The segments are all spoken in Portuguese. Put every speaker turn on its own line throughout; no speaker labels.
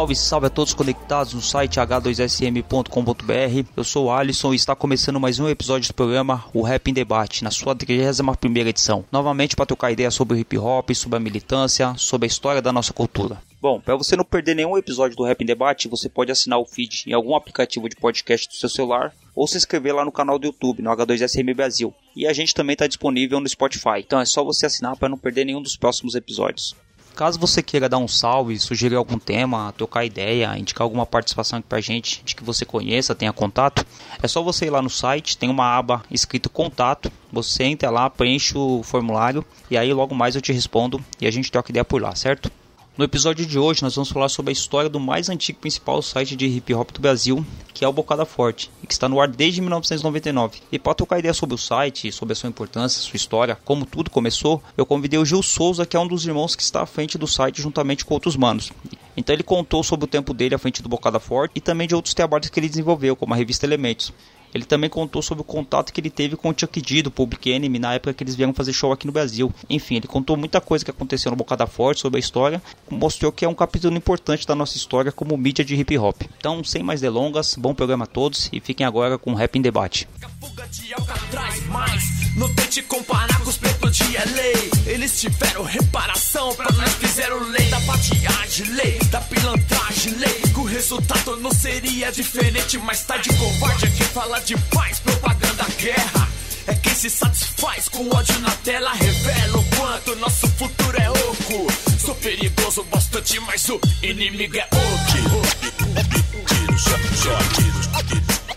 Salve, salve a todos conectados no site h2sm.com.br. Eu sou o Alisson e está começando mais um episódio do programa O Rap em Debate, na sua 31 edição. Novamente para trocar ideia sobre o hip hop, sobre a militância, sobre a história da nossa cultura. Bom, para você não perder nenhum episódio do Rap em Debate, você pode assinar o feed em algum aplicativo de podcast do seu celular ou se inscrever lá no canal do YouTube, no H2SM Brasil. E a gente também está disponível no Spotify. Então é só você assinar para não perder nenhum dos próximos episódios. Caso você queira dar um salve, sugerir algum tema, trocar ideia, indicar alguma participação aqui pra gente, de que você conheça, tenha contato, é só você ir lá no site, tem uma aba escrito contato, você entra lá, preenche o formulário e aí logo mais eu te respondo e a gente troca ideia por lá, certo? No episódio de hoje nós vamos falar sobre a história do mais antigo principal site de hip hop do Brasil, que é o Bocada Forte, e que está no ar desde 1999. E para trocar ideia sobre o site, sobre a sua importância, sua história, como tudo começou, eu convidei o Gil Souza, que é um dos irmãos que está à frente do site juntamente com outros manos. Então ele contou sobre o tempo dele à frente do Bocada Forte e também de outros trabalhos que ele desenvolveu, como a revista Elementos. Ele também contou sobre o contato que ele teve com o Chuck D do Public Enemy na época que eles vieram fazer show aqui no Brasil. Enfim, ele contou muita coisa que aconteceu no Bocada Forte sobre a história, mostrou que é um capítulo importante da nossa história como mídia de hip hop. Então, sem mais delongas, bom programa a todos e fiquem agora com o Rap em Debate.
Fuga de Alcatraz, mas não tente comparar com os pretos de LA. Eles tiveram reparação, pra nós fizeram lei da vadiagem, lei da pilantragem, lei. Que o resultado não seria diferente, mas tá de covarde aqui fala de paz, propaganda, guerra. É quem se satisfaz com ódio na tela, revela o quanto nosso futuro é oco. Sou perigoso bastante, mas o inimigo é oco. Tiro só, só, tiro, tiro, tiro só.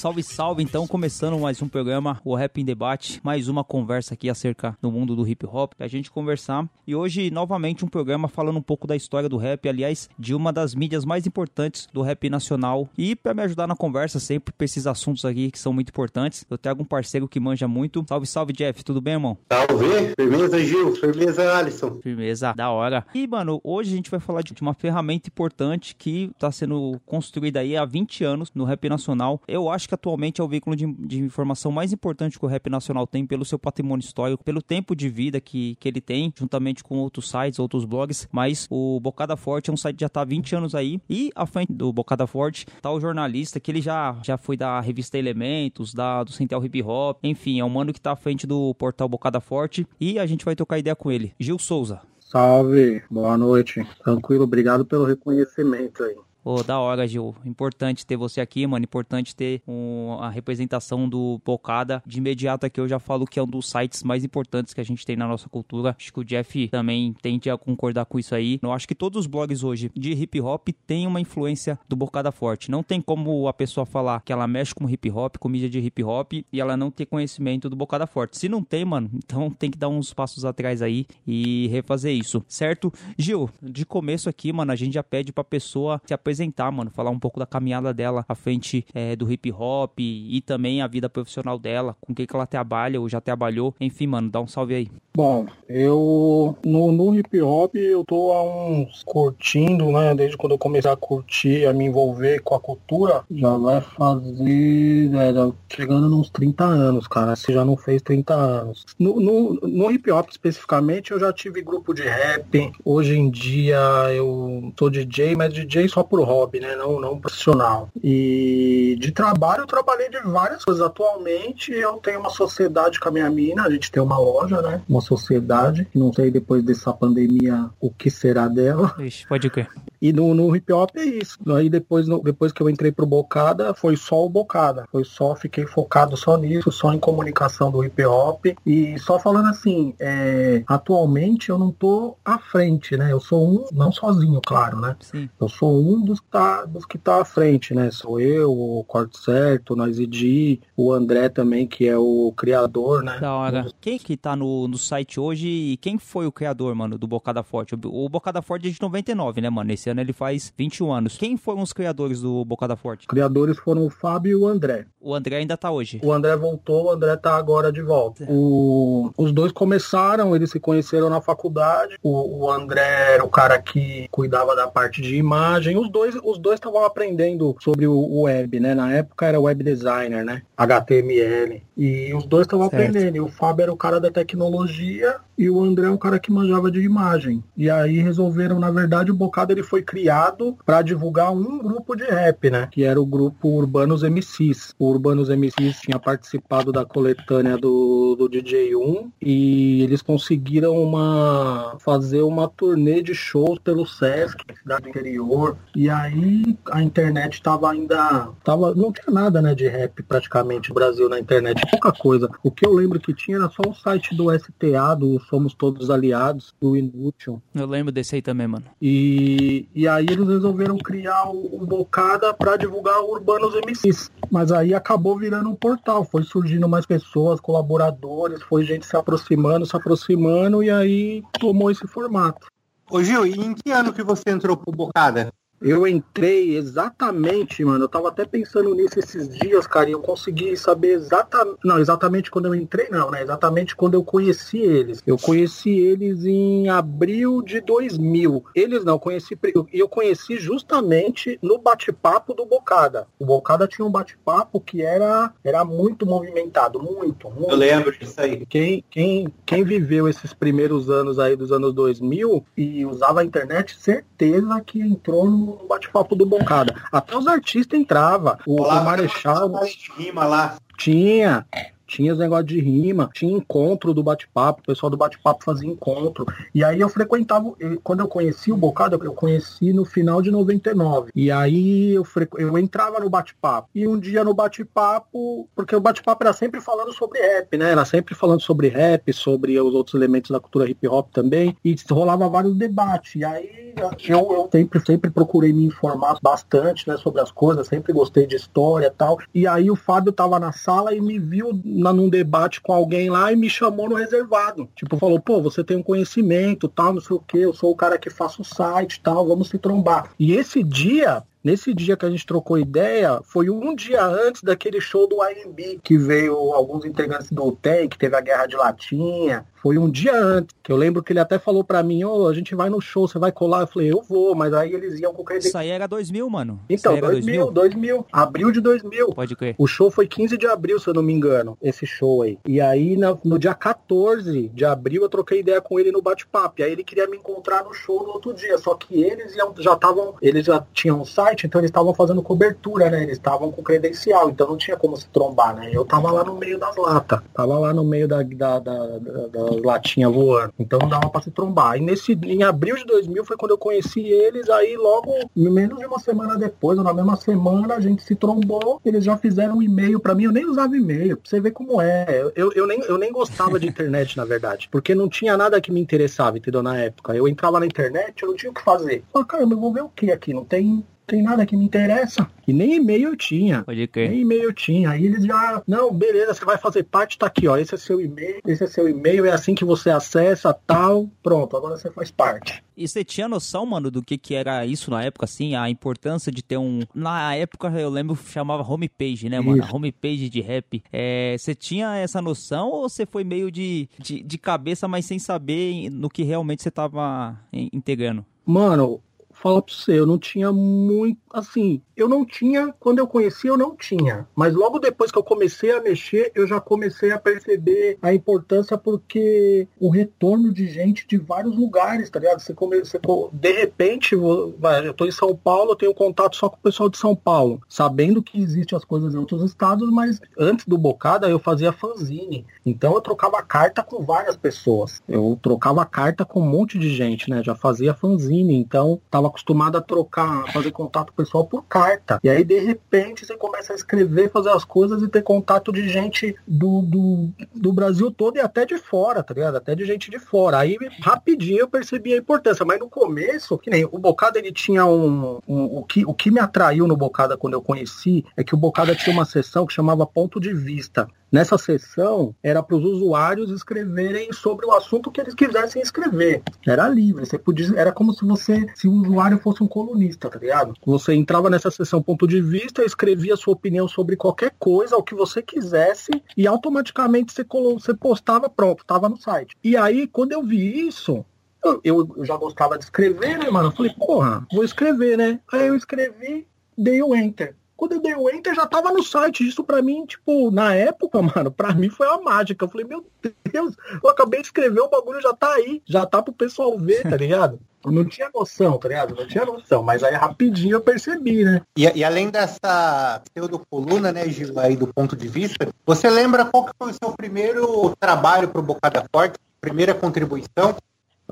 Salve, salve! Então, começando mais um programa, o Rap em Debate, mais uma conversa aqui acerca do mundo do hip hop, pra gente conversar. E hoje, novamente, um programa falando um pouco da história do rap, aliás, de uma das mídias mais importantes do rap nacional. E pra me ajudar na conversa sempre pra esses assuntos aqui que são muito importantes, eu trago um parceiro que manja muito. Salve, salve, Jeff, tudo bem, irmão?
Salve! Firmeza, Gil. Firmeza, Alisson.
Firmeza, da hora. E, mano, hoje a gente vai falar de uma ferramenta importante que tá sendo construída aí há 20 anos no rap nacional. Eu acho que atualmente é o veículo de, de informação mais importante que o rap nacional tem pelo seu patrimônio histórico, pelo tempo de vida que, que ele tem, juntamente com outros sites, outros blogs. Mas o Bocada Forte é um site que já tá há 20 anos aí. E à frente do Bocada Forte tá o jornalista que ele já, já foi da revista Elementos, da, do Central Hip Hop. Enfim, é um mano que tá à frente do portal Bocada Forte. E a gente vai trocar ideia com ele. Gil Souza.
Salve, boa noite. Tranquilo, obrigado pelo reconhecimento aí.
Ô, da hora, Gil. Importante ter você aqui, mano. Importante ter um, a representação do Bocada. De imediato aqui eu já falo que é um dos sites mais importantes que a gente tem na nossa cultura. Acho que o Jeff também tende a concordar com isso aí. Eu acho que todos os blogs hoje de hip hop têm uma influência do Bocada Forte. Não tem como a pessoa falar que ela mexe com hip hop, com mídia de hip hop, e ela não ter conhecimento do Bocada Forte. Se não tem, mano, então tem que dar uns passos atrás aí e refazer isso, certo? Gil, de começo aqui, mano, a gente já pede pra pessoa se apresentar, mano, falar um pouco da caminhada dela à frente é, do hip hop e também a vida profissional dela, com quem que ela trabalha ou já trabalhou. Enfim, mano, dá um salve aí.
Bom, eu no, no hip hop eu tô há uns curtindo, né? Desde quando eu comecei a curtir, a me envolver com a cultura, já vai fazer. É, já chegando nos 30 anos, cara. Se já não fez 30 anos. No, no, no hip hop especificamente, eu já tive grupo de rap. Hoje em dia eu sou DJ, mas DJ só por hobby, né? Não, não profissional. E de trabalho eu trabalhei de várias coisas. Atualmente eu tenho uma sociedade com a minha mina, a gente tem uma loja, né? Uma sociedade. Não sei depois dessa pandemia o que será dela.
Ixi, pode crer.
E no, no hip hop é isso. Aí depois, no, depois que eu entrei pro Bocada, foi só o Bocada. Foi só, fiquei focado só nisso, só em comunicação do hip hop. E só falando assim, é, atualmente eu não tô à frente, né? Eu sou um, não sozinho, claro, né?
Sim.
Eu sou um dos que tá, dos que tá à frente, né? Sou eu, o Corte Certo, o Noise D, o André também, que é o criador, né?
Da hora. Quem que tá no, no site hoje e quem foi o criador, mano, do Bocada Forte? O Bocada Forte é de 99, né, mano? Esse ano ele faz 21 anos. Quem foram os criadores do Bocada Forte?
Criadores foram o Fábio e o André.
O André ainda tá hoje.
O André voltou, o André tá agora de volta. O- os dois começaram, eles se conheceram na faculdade. O, o André era o cara que cuidava da parte de imagem. Os dois os dois estavam aprendendo sobre o, web, né? Na época era web designer, né? HTML. E os dois estavam aprendendo. E o Fábio era o cara da tecnologia e o André é o cara que manjava de imagem. E aí resolveram, na verdade, o Bocado ele foi criado para divulgar um grupo de rap, né? Que era o grupo Urbanos MCs. O Urbanos MCs tinha participado da coletânea do, do DJ1 e eles conseguiram uma fazer uma turnê de shows pelo Sesc, cidade do interior. E aí a internet tava ainda tava não tinha nada, né, de rap praticamente no Brasil na internet, pouca coisa. O que eu lembro que tinha era só o site do STA, do Somos Todos Aliados, do Inútil.
Eu lembro desse aí também, mano.
E, e aí eles resolveram criar o, Bocada para divulgar Urbanos MCs. Mas aí acabou virando um portal, foi surgindo mais pessoas, colaboradores, foi gente se aproximando, se aproximando e aí tomou esse formato.
Ô Gil, e em que ano que você entrou pro Bocada?
Eu entrei exatamente, mano. Eu tava até pensando nisso esses dias, cara, e eu consegui saber exatamente. Não, exatamente quando eu entrei, não, né? Exatamente quando eu conheci eles. Eu conheci eles em abril de 2000. Eles não, eu conheci. E eu, eu conheci justamente no bate-papo do Bocada. O Bocada tinha um bate-papo que era, era muito movimentado, muito, muito.
Eu lembro disso aí.
Quem, quem, quem viveu esses primeiros anos aí dos anos 2000 e usava a internet, certeza que entrou no bate-papo do Bocada. Até os artistas entravam. O, o Marechal
rima lá.
tinha. Tinha os negócios de rima, tinha encontro do bate-papo, o pessoal do bate-papo fazia encontro. E aí eu frequentava, quando eu conheci o Bocado, eu conheci no final de 99. E aí eu, eu entrava no bate-papo. E um dia no bate-papo, porque o bate-papo era sempre falando sobre rap, né? Era sempre falando sobre rap, sobre os outros elementos da cultura hip hop também. E rolava vários debates. E aí eu, eu sempre, sempre procurei me informar bastante né, sobre as coisas, sempre gostei de história e tal. E aí o Fábio tava na sala e me viu na, num debate com alguém lá e me chamou no reservado. Tipo, falou, pô, você tem um conhecimento, tal, não sei o que, eu sou o cara que faço o site tal, vamos se trombar. E esse dia, Nesse dia que a gente trocou ideia, foi um dia antes daquele show do IMB, que veio alguns integrantes do UTEM, que teve a guerra de latinha. Foi um dia antes, que eu lembro que ele até falou pra mim, ô, a gente vai no show, você vai colar? Eu falei, eu vou, mas aí eles iam com credencial.
Isso aí era 2000, mano.
Então,
aí era
2000, 2000, abril de 2000.
Pode crer.
O show foi 15 de abril, se eu não me engano, esse show aí. E aí, no dia 14 de abril, eu troquei ideia com ele no bate-papo. Aí ele queria me encontrar no show no outro dia. Só que eles iam- já estavam, eles já tinham um site, então eles estavam fazendo cobertura, né? Eles estavam com credencial, então não tinha como se trombar, né? Eu tava lá no meio das latas. Tava lá no meio da, da, da, da- das latinhas voando. Então dava pra se trombar. E nesse, em abril de 2000 foi quando eu conheci eles. Aí logo, menos de uma semana depois, ou na mesma semana, a gente se trombou. Eles já fizeram um e-mail pra mim. Eu nem usava e-mail, pra você ver como é. Eu, eu, nem, eu nem gostava de internet, na verdade. Porque não tinha nada que me interessava, entendeu? Na época. Eu entrava na internet, eu não tinha o que fazer. Só, caramba, eu vou ver o que aqui? Não tem, tem nada que me interessa. E nem e-mail eu tinha.
Pode crer.
Nem e-mail eu tinha. Aí eles já. Não, beleza, você vai fazer parte, tá aqui, ó. Esse é seu e-mail, esse é seu e-mail, é assim que você acessa, tal. Pronto, agora você faz parte.
E você tinha noção, mano, do que que era isso na época, assim? A importância de ter um... Na época, eu lembro, chamava homepage, né, mano?
Isso.
Homepage de rap. É, Você tinha essa noção ou você foi meio de, de, de cabeça, mas sem saber no que realmente você tava in- integrando?
Mano, fala pra você, eu não tinha muito. Assim, eu não tinha. Quando eu conheci, eu não tinha. Mas logo depois que eu comecei a mexer, eu já comecei a perceber a importância porque o retorno de gente de vários lugares, tá ligado? Você come, você de repente, eu tô em São Paulo, eu tenho contato só com o pessoal de São Paulo, sabendo que existem as coisas em outros estados, mas antes do Bocada eu fazia fanzine. Então eu trocava carta com várias pessoas. Eu trocava carta com um monte de gente, né? Já fazia fanzine, então tava acostumado a trocar, fazer contato pessoal por carta. E aí, de repente, você começa a escrever, fazer as coisas e ter contato de gente do, do, do Brasil todo e até de fora, tá ligado? Até de gente de fora. Aí, rapidinho, eu percebi a importância. Mas no começo, que nem o Bocada, ele tinha um, um. o, que, o que me atraiu no Bocada quando eu conheci é que o Bocada tinha uma sessão que chamava Ponto de Vista. Nessa sessão era para os usuários escreverem sobre o assunto que eles quisessem escrever. Era livre, você podia, era como se você, se o usuário fosse um colunista, tá ligado? Você entrava nessa sessão ponto de vista, escrevia sua opinião sobre qualquer coisa, o que você quisesse, e automaticamente você, você postava, pronto, tava no site. E aí, quando eu vi isso, eu, eu, já gostava de escrever, né, mano? Eu falei, porra, vou escrever, né? Aí eu escrevi, dei o enter. Quando eu dei o enter, já tava no site. Isso pra mim, tipo, na época, mano, pra mim foi uma mágica. Eu falei, meu Deus, eu acabei de escrever, o bagulho já tá aí. Já tá pro pessoal ver, tá ligado? Eu não tinha noção, tá ligado? Não tinha noção, mas aí rapidinho eu percebi, né?
E, e além dessa pseudo-coluna, né, Gil, aí do ponto de vista, você lembra qual que foi o seu primeiro trabalho pro Bocada Forte? Primeira contribuição?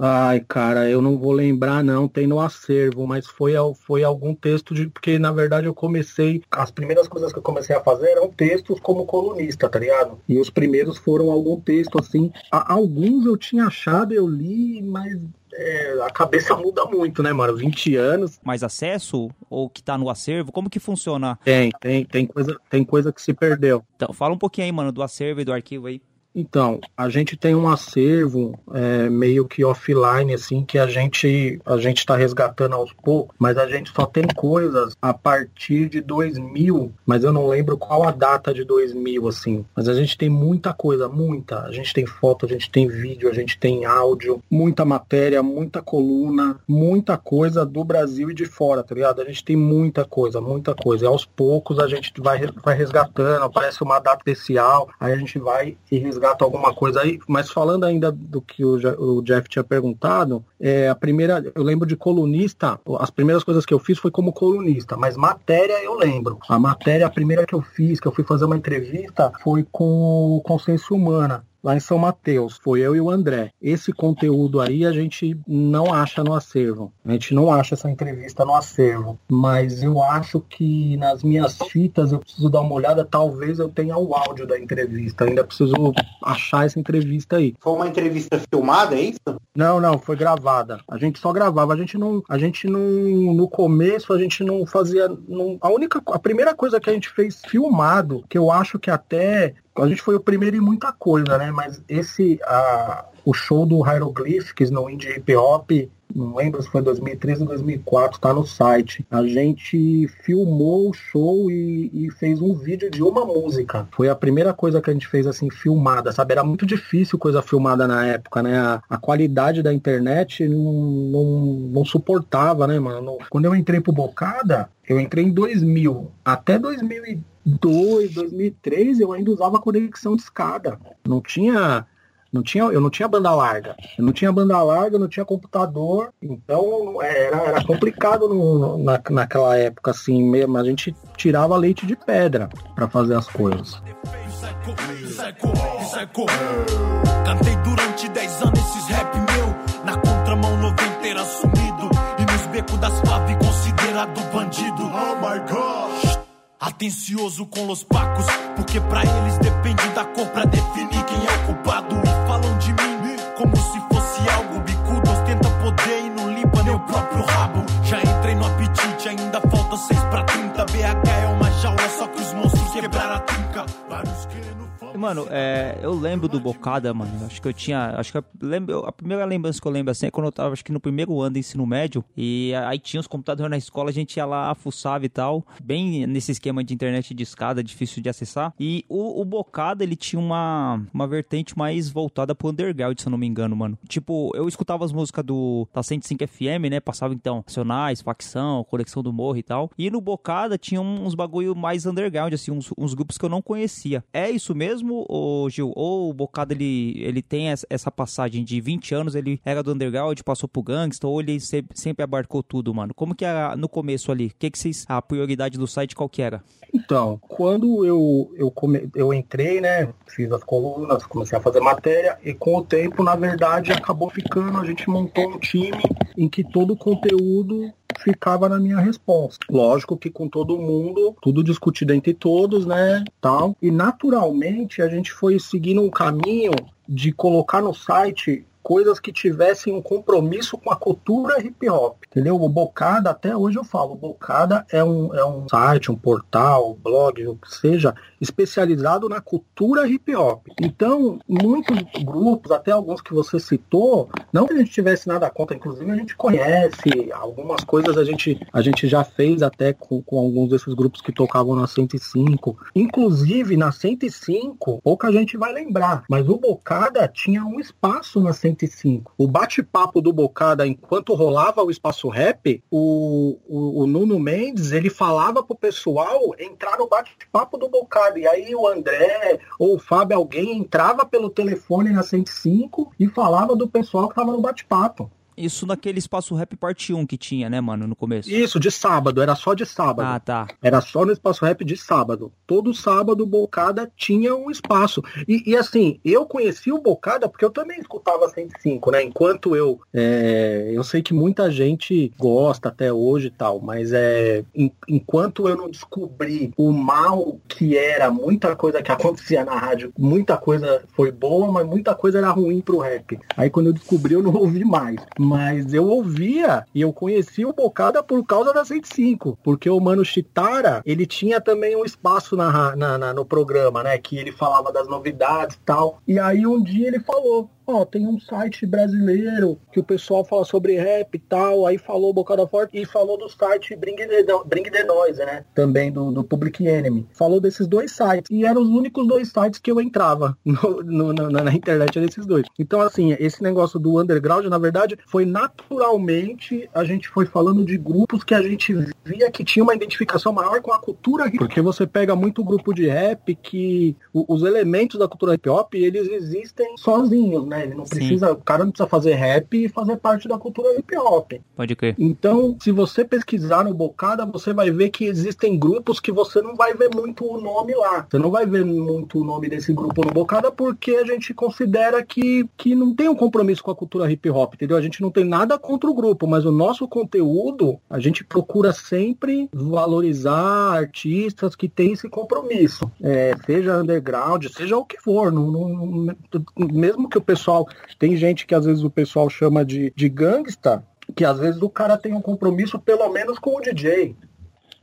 Ai, cara, eu não vou lembrar não, tem no acervo, mas foi, foi algum texto de. Porque na verdade eu comecei. As primeiras coisas que eu comecei a fazer eram textos como colunista, tá ligado? E os primeiros foram algum texto assim. A, alguns eu tinha achado, eu li, mas é, a cabeça muda muito, né, mano? 20 anos.
Mais acesso ou que tá no acervo? Como que funciona?
Tem, tem, tem coisa, tem coisa que se perdeu.
Então, fala um pouquinho aí, mano, do acervo e do arquivo aí.
Então, a gente tem um acervo é, meio que offline, assim, que a gente a gente está resgatando aos poucos, mas a gente só tem coisas a partir de 2000, mas eu não lembro qual a data de 2000, assim. Mas a gente tem muita coisa, muita. A gente tem foto, a gente tem vídeo, a gente tem áudio, muita matéria, muita coluna, muita coisa do Brasil e de fora, tá ligado? A gente tem muita coisa, muita coisa. E aos poucos a gente vai, vai resgatando, aparece uma data especial, aí a gente vai e resgata resgata alguma coisa aí, mas falando ainda do que o, o Jeff tinha perguntado, é, a primeira, eu lembro de colunista, as primeiras coisas que eu fiz foi como colunista, mas matéria eu lembro. A matéria, a primeira que eu fiz, que eu fui fazer uma entrevista, foi com o Consciência Humana lá em São Mateus. Foi eu e o André. Esse conteúdo aí a gente não acha no acervo. A gente não acha essa entrevista no acervo. Mas eu acho que nas minhas fitas eu preciso dar uma olhada. Talvez eu tenha o áudio da entrevista. Ainda preciso achar essa entrevista aí.
Foi uma entrevista filmada, é isso?
Não, não, foi gravada. A gente só gravava. A gente não. A gente não. No começo a gente não fazia. Não, a única. A primeira coisa que a gente fez filmado, que eu acho que até a gente foi o primeiro em muita coisa, né? Mas esse, a, o show do Hieroglyphics no Indie Hip Hop, não lembro se foi 2013 ou 2004, tá no site. A gente filmou o show e, e, fez um vídeo de uma música. Foi a primeira coisa que a gente fez assim, filmada, sabe? Era muito difícil coisa filmada na época, né? A, a qualidade da internet não, não, não suportava, né, mano? Quando eu entrei pro Bocada, eu entrei em 2000. Até 2002, 2003, eu ainda usava conexão de escada. Não tinha não tinha, eu não tinha banda larga. Eu não tinha banda larga, não tinha computador. Então era, era complicado no, na, naquela época, assim mesmo. A gente tirava leite de pedra para fazer as coisas.
Cantei durante 10 anos esses Atencioso com os pacos, porque pra eles depende da cor pra definir quem é o culpado. E falam de mim como se fosse algo bicudo. Ostenta poder e não limpa o próprio rabo. Já entrei no apetite, ainda falta 6 pra 30. BH é uma jaula, só que os monstros quebraram a trinca. Vários
Mano, é, eu lembro do Bocada, mano. Acho que eu tinha. Acho que eu lembro, a primeira lembrança que eu lembro assim é quando eu tava, acho que no primeiro ano do ensino médio. E aí tinha os computadores na escola, a gente ia lá, fuçava e tal. Bem nesse esquema de internet de escada, difícil de acessar. E o, o Bocada, ele tinha uma, uma vertente mais voltada pro underground, se eu não me engano, mano. Tipo, eu escutava as músicas do da 105 FM, né? Passava então Nacionais, Facção, Conexão do Morro e tal. E no Bocada tinha uns bagulho mais underground, assim, uns, uns grupos que eu não conhecia. É isso mesmo? Mesmo, o Gil? Ou o Bocado ele, ele tem essa passagem de 20 anos, ele era do underground, passou pro gangsta, ou ele sempre abarcou tudo, mano? Como que era no começo ali? O que que vocês, a prioridade do site qual que era?
Então, quando eu, eu, come, eu entrei, né, fiz as colunas, comecei a fazer matéria, e com o tempo, na verdade, acabou ficando, a gente montou um time em que todo o conteúdo ficava na minha resposta. Lógico que com todo mundo, tudo discutido entre todos, né, tal. E naturalmente a gente foi seguindo um caminho de colocar no site coisas que tivessem um compromisso com a cultura hip hop, entendeu? O Bocada, até hoje eu falo, o Bocada é um, é um site, um portal, um blog, o que seja, especializado na cultura hip hop. Então, muitos grupos, até alguns que você citou, não que a gente tivesse nada contra, inclusive a gente conhece, algumas coisas a gente, a gente já fez até com, com alguns desses grupos que tocavam na 105. Inclusive, na 105, pouca gente vai lembrar, mas o Bocada tinha um espaço na 105 105. O bate-papo do Bocada, enquanto rolava o espaço rap, o, o, o, Nuno Mendes, ele falava pro pessoal entrar no bate-papo do Bocada. E aí o André ou o Fábio, alguém entrava pelo telefone na 105 e falava do pessoal que tava no bate-papo.
Isso naquele espaço rap parte 1 que tinha, né, mano, no começo?
Isso, de sábado, era só de sábado.
Ah, tá.
Era só no espaço rap de sábado. Todo sábado o Bocada tinha um espaço. E, e assim, eu conheci o Bocada porque eu também escutava 105, né? Enquanto eu. É, eu sei que muita gente gosta até hoje e tal, mas é. Em, enquanto eu não descobri o mal que era muita coisa que acontecia na rádio, muita coisa foi boa, mas muita coisa era ruim pro rap. Aí quando eu descobri, eu não ouvi mais mas eu ouvia e eu conheci o Bocada por causa da 105, porque o Mano Chitara, ele tinha também um espaço na, na, na, no programa, né, que ele falava das novidades e tal, e aí um dia ele falou, ó, oh, tem um site brasileiro que o pessoal fala sobre rap e tal, aí falou Bocada Forte e falou do site Bring the, Bring the Noise, né? Também do, do Public Enemy. Falou desses dois sites. E eram os únicos dois sites que eu entrava no, no, na, na internet desses dois. Então, assim, esse negócio do underground, na verdade, foi naturalmente a gente foi falando de grupos que a gente via que tinha uma identificação maior com a cultura Porque você pega muito grupo de rap que os elementos da cultura hip hop, eles existem sozinhos, né? Ele não precisa, Sim. o cara não precisa fazer rap e fazer parte da cultura hip hop.
Pode crer.
Então, se você pesquisar no Bocada, você vai ver que existem grupos que você não vai ver muito o nome lá. Você não vai ver muito o nome desse grupo no Bocada porque a gente considera que, que não tem um compromisso com a cultura hip hop, entendeu? A gente não tem nada contra o grupo, mas o nosso conteúdo, a gente procura sempre valorizar artistas que têm esse compromisso. É, seja underground, seja o que for. Não, não, mesmo que o pessoal pessoal. Tem gente que às vezes o pessoal chama de, de gangsta, que às vezes o cara tem um compromisso pelo menos com o DJ.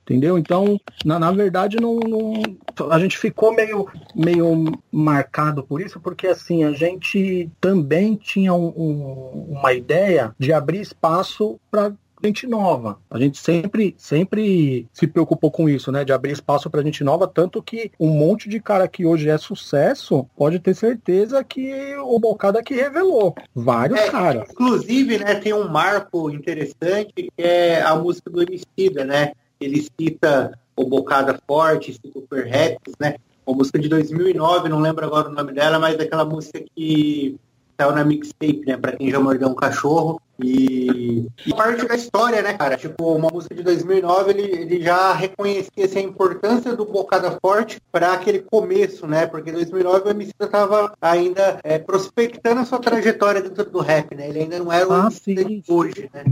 Entendeu? Então, na, na verdade, não, não, a gente ficou meio, meio marcado por isso, porque assim, a gente também tinha um, um, uma ideia de abrir espaço para gente nova. A gente sempre, sempre se preocupou com isso, né? De abrir espaço para gente nova, tanto que um monte de cara que hoje é sucesso pode ter certeza que o Bocada que revelou. Vários é, caras.
Inclusive, né, tem um marco interessante que é a música do Emicida, né? Ele cita o Bocada Forte, cita o né? Uma música de 2009, não lembro agora o nome dela, mas é aquela música que saiu na mixtape, né? Pra quem já mordeu um cachorro. E, e parte da história, né, cara? Tipo, uma música de 2009, ele, ele já reconhecia assim, a importância do Bocada Forte para aquele começo, né? Porque em 2009 o MC tava ainda é, prospectando a sua trajetória dentro do rap, né? Ele ainda não era o ah, MC de hoje, né?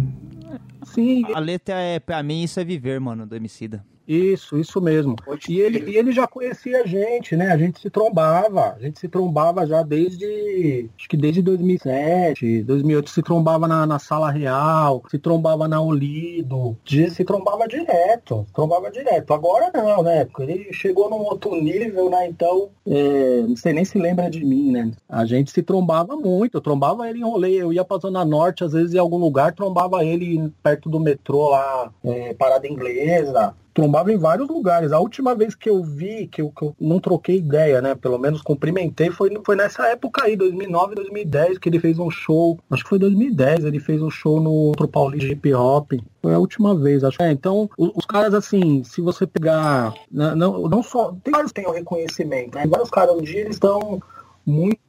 Sim. A letra é, pra mim, isso é viver, mano, do Emicida.
Isso, isso mesmo. E ele, e ele já conhecia a gente, né? A gente se trombava. A gente se trombava já desde. Acho que desde 2007, 2008 se trombava na, na Sala Real, se trombava na Olido. Se trombava direto. Trombava direto. Agora não, né? Ele chegou num outro nível, né? Então, é, não sei nem se lembra de mim, né? A gente se trombava muito. Eu trombava ele em rolê. Eu ia pra Zona Norte, às vezes em algum lugar, trombava ele perto do metrô lá, é, Parada Inglesa trombava em vários lugares. A última vez que eu vi, que eu, que eu, não troquei ideia, né? Pelo menos cumprimentei, foi, foi nessa época aí, 2009, 2010, que ele fez um show. Acho que foi 2010, ele fez um show no outro Paulista hip hop. Foi a última vez, acho. É, então, os, os, caras, assim, se você pegar. Não, não, não só. Tem vários que têm o reconhecimento, né? Vários caras um dia eles estão muito.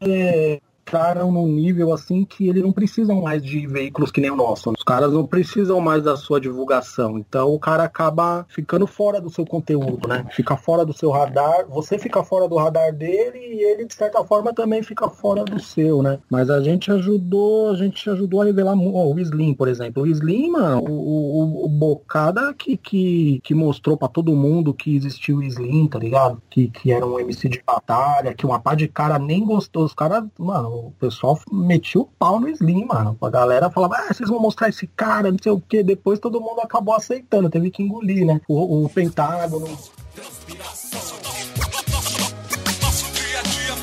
É, entraram num nível assim que eles não precisam mais de veículos que nem o nosso. Os caras não precisam mais da sua divulgação. Então o cara acaba ficando fora do seu conteúdo, né? Fica fora do seu radar, você fica fora do radar dele e ele, de certa forma, também fica fora do seu, né? Mas a gente ajudou, a gente ajudou a revelar ó, o Slim, por exemplo. O Slim, mano, o, o, o Bocada que, que, que mostrou para todo mundo que existiu o Slim, tá ligado? Que, que era um MC de batalha, que uma pá de cara nem gostou. Os caras, mano, o pessoal metia o pau no Slim, mano. A galera falava, ah, vocês vão mostrar esse cara, não sei o que. Depois todo mundo acabou aceitando, teve que engolir, né? O, o Pentágono.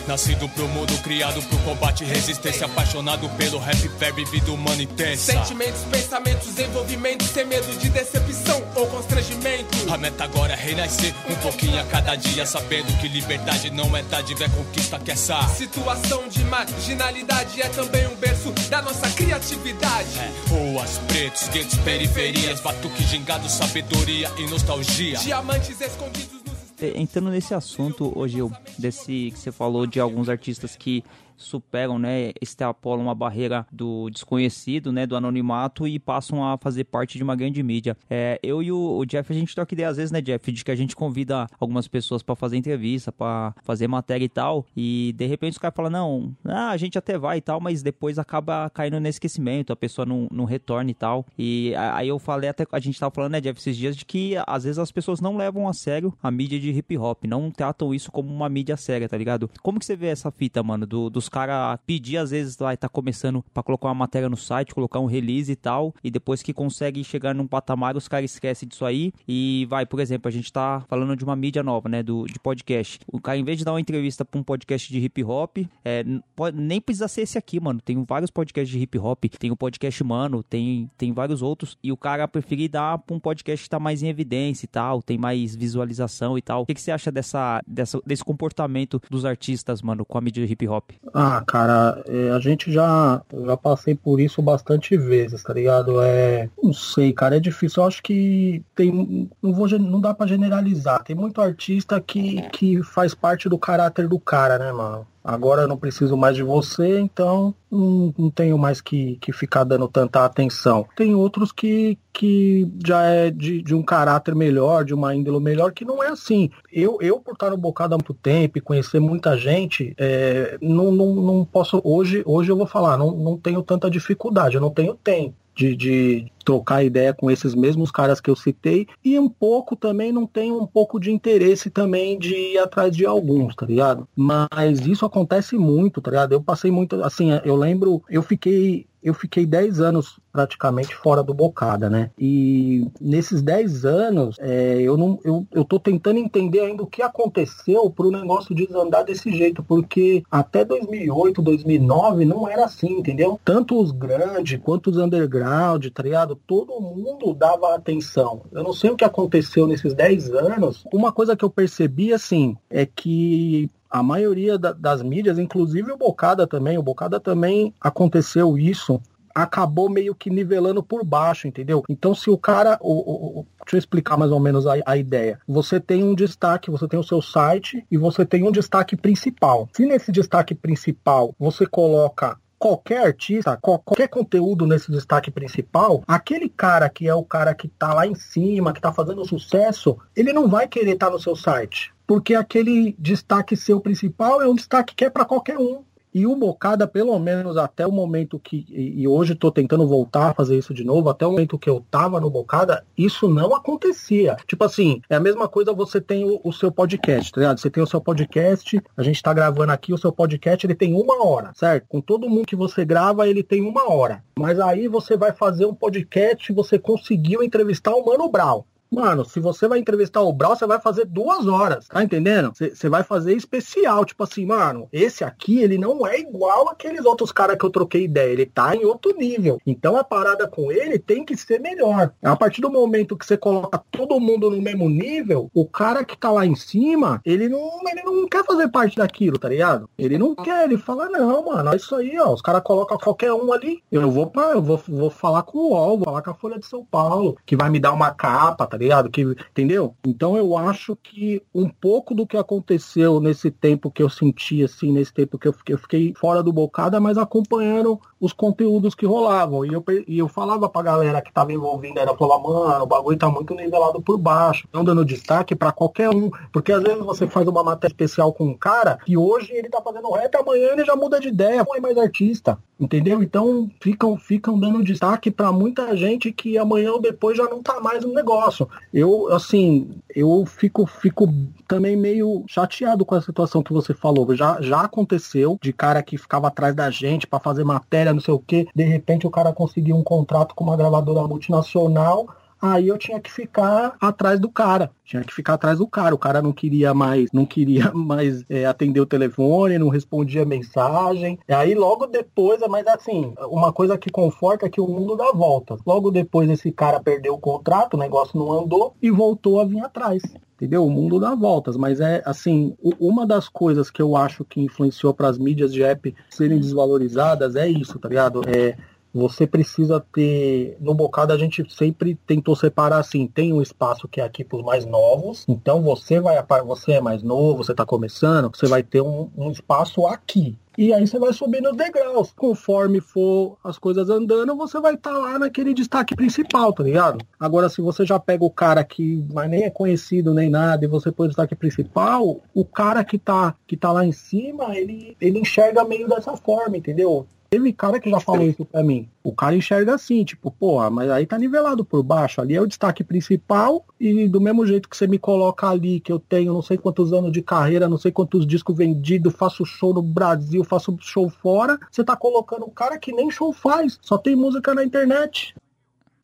Nascido pro mundo, criado pro combate e resistência, apaixonado pelo rap, fé, vida humana intensa. Sentimentos, pensamentos, envolvimentos, sem medo de decepção ou constrangimento. A meta agora é renascer um pouquinho a cada dia, sabendo que liberdade não é dádiva, é conquista que essa situação de marginalidade é também um berço da nossa criatividade. É, ruas, pretos, guetos, periferias, batuque, gingado, sabedoria e nostalgia. Diamantes escondidos
entrando nesse assunto hoje desse que você falou de alguns artistas que superam, né, extrapolam a barreira do desconhecido, né, do anonimato e passam a fazer parte de uma grande mídia. É, eu e o, o, Jeff, a gente troca ideia às vezes, né, Jeff, de que a gente convida algumas pessoas para fazer entrevista, para fazer matéria e tal, e de repente os caras falam, não, ah, a gente até vai e tal, mas depois acaba caindo no esquecimento, a pessoa não, não retorna e tal. E aí eu falei até, a gente tava falando, né, Jeff, esses dias, de que às vezes as pessoas não levam a sério a mídia de hip hop, não tratam isso como uma mídia séria, tá ligado? Como que você vê essa fita, mano, do, dos caras pedir, às vezes, lá e tá começando para colocar uma matéria no site, colocar um release e tal, e depois que consegue chegar num patamar, os caras esquecem disso aí e vai, por exemplo, a gente tá falando de uma mídia nova, né, do, de podcast. O cara, em vez de dar uma entrevista pra um podcast de hip hop, é, pode, nem precisa ser esse aqui, mano. Tem vários podcasts de hip hop, tem o podcast Mano, tem, tem vários outros, e o cara preferir dar pra um podcast que tá mais em evidência e tal, tem mais visualização e tal. O que, que você acha dessa, dessa, desse comportamento dos artistas, mano, com a mídia hip hop?
Ah, cara, é, a gente já, já passei por isso bastante vezes, tá ligado? É, não sei, cara, é difícil. Eu acho que tem, não vou, não dá para generalizar. Tem muito artista que, que faz parte do caráter do cara, né, mano? Agora eu não preciso mais de você, então não, não tenho mais que, que ficar dando tanta atenção. Tem outros que, que já é de, de um caráter melhor, de uma índole melhor, que não é assim. Eu, eu por estar no bocado há muito tempo e conhecer muita gente, é, não, não, não posso. Hoje, hoje eu vou falar, não, não tenho tanta dificuldade, eu não tenho tempo de, de trocar ideia com esses mesmos caras que eu citei e um pouco também não tenho um pouco de interesse também de ir atrás de alguns, tá ligado? Mas isso acontece muito, tá ligado? Eu passei muito, assim, eu lembro, eu fiquei eu fiquei 10 anos praticamente fora do Bocada, né? E nesses 10 anos, é, eu não eu, eu tô tentando entender ainda o que aconteceu para o negócio desandar desse jeito, porque até 2008, 2009 não era assim, entendeu? Tanto os grandes quanto os underground, tá? Todo mundo dava atenção. Eu não sei o que aconteceu nesses 10 anos. Uma coisa que eu percebi, assim, é que a maioria da, das mídias, inclusive o Bocada também, o Bocada também aconteceu isso, acabou meio que nivelando por baixo, entendeu? Então se o cara, o, o, deixa eu explicar mais ou menos a, a, ideia. Você tem um destaque, você tem o seu site e você tem um destaque principal. Se nesse destaque principal você coloca qualquer artista, qualquer conteúdo nesse destaque principal, aquele cara que é o cara que tá lá em cima, que tá fazendo sucesso, ele não vai querer estar tá no seu site porque aquele destaque seu principal é um destaque que é para qualquer um. E o Bocada, pelo menos até o momento que. E hoje estou tentando voltar a fazer isso de novo, até o momento que eu tava no Bocada, isso não acontecia. Tipo assim, é a mesma coisa você tem o, o seu podcast, tá ligado? Você tem o seu podcast, a gente está gravando aqui, o seu podcast ele tem uma hora, certo? Com todo mundo que você grava, ele tem uma hora. Mas aí você vai fazer um podcast e você conseguiu entrevistar o Mano Brown. Mano, se você vai entrevistar o Brau, você vai fazer duas horas, tá entendendo? Você vai fazer especial, tipo assim, mano, esse aqui, ele não é igual aqueles outros caras que eu troquei ideia, ele tá em outro nível. Então a parada com ele tem que ser melhor. A partir do momento que você coloca todo mundo no mesmo nível, o cara que tá lá em cima, ele não, ele não quer fazer parte daquilo, tá ligado? Ele não quer, ele fala, não, mano, é isso aí, ó, os caras colocam qualquer um ali, eu vou, eu vou, vou falar com o UOL, vou falar com a Folha de São Paulo, que vai me dar uma capa, tá ligado? Ligado? Que, entendeu? Então eu acho que um pouco do que aconteceu nesse tempo que eu senti, assim, nesse tempo que eu fiquei, eu fiquei fora do bocada, mas acompanhando os conteúdos que rolavam. E eu, e eu falava pra galera que tava envolvida, era falar, mano, o bagulho tá muito nivelado por baixo, não dando destaque para qualquer um. Porque às vezes você faz uma matéria especial com um cara e hoje ele tá fazendo rap, amanhã ele já muda de ideia, não é mais artista. Entendeu? Então ficam, ficam dando destaque para muita gente que amanhã ou depois já não tá mais no negócio. Eu, assim, eu fico, fico também meio chateado com a situação que você falou. Já, já aconteceu de cara que ficava atrás da gente para fazer matéria, não sei o que. De repente o cara conseguiu um contrato com uma gravadora multinacional aí eu tinha que ficar atrás do cara. Tinha que ficar atrás do cara. O cara não queria mais, não queria mais é, atender o telefone, não respondia mensagem. E aí logo depois, mas assim, uma coisa que conforta é que o mundo dá voltas. Logo depois esse cara perdeu o contrato, o negócio não andou e voltou a vir atrás entendeu? O mundo dá voltas, mas é assim, uma das coisas que eu acho que influenciou para as mídias de app serem desvalorizadas é isso, tá ligado? É você precisa ter. No bocado a gente sempre tentou separar assim: tem um espaço que é aqui para os mais novos, então você vai você é mais novo, você está começando, você vai ter um, um espaço aqui. E aí você vai subindo os degraus. Conforme for as coisas andando, você vai estar tá lá naquele destaque principal, tá ligado? Agora, se você já pega o cara que mas nem é conhecido nem nada e você põe o destaque principal, o cara que tá, que tá lá em cima, ele, ele enxerga meio dessa forma, entendeu? Teve cara que já falou isso pra mim. O cara enxerga assim, tipo, porra, mas aí tá nivelado por baixo. Ali é o destaque principal e do mesmo jeito que você me coloca ali, que eu tenho não sei quantos anos de carreira, não sei quantos discos vendidos, faço show no Brasil, faço show fora, você tá colocando o cara que nem show faz, só tem música na internet.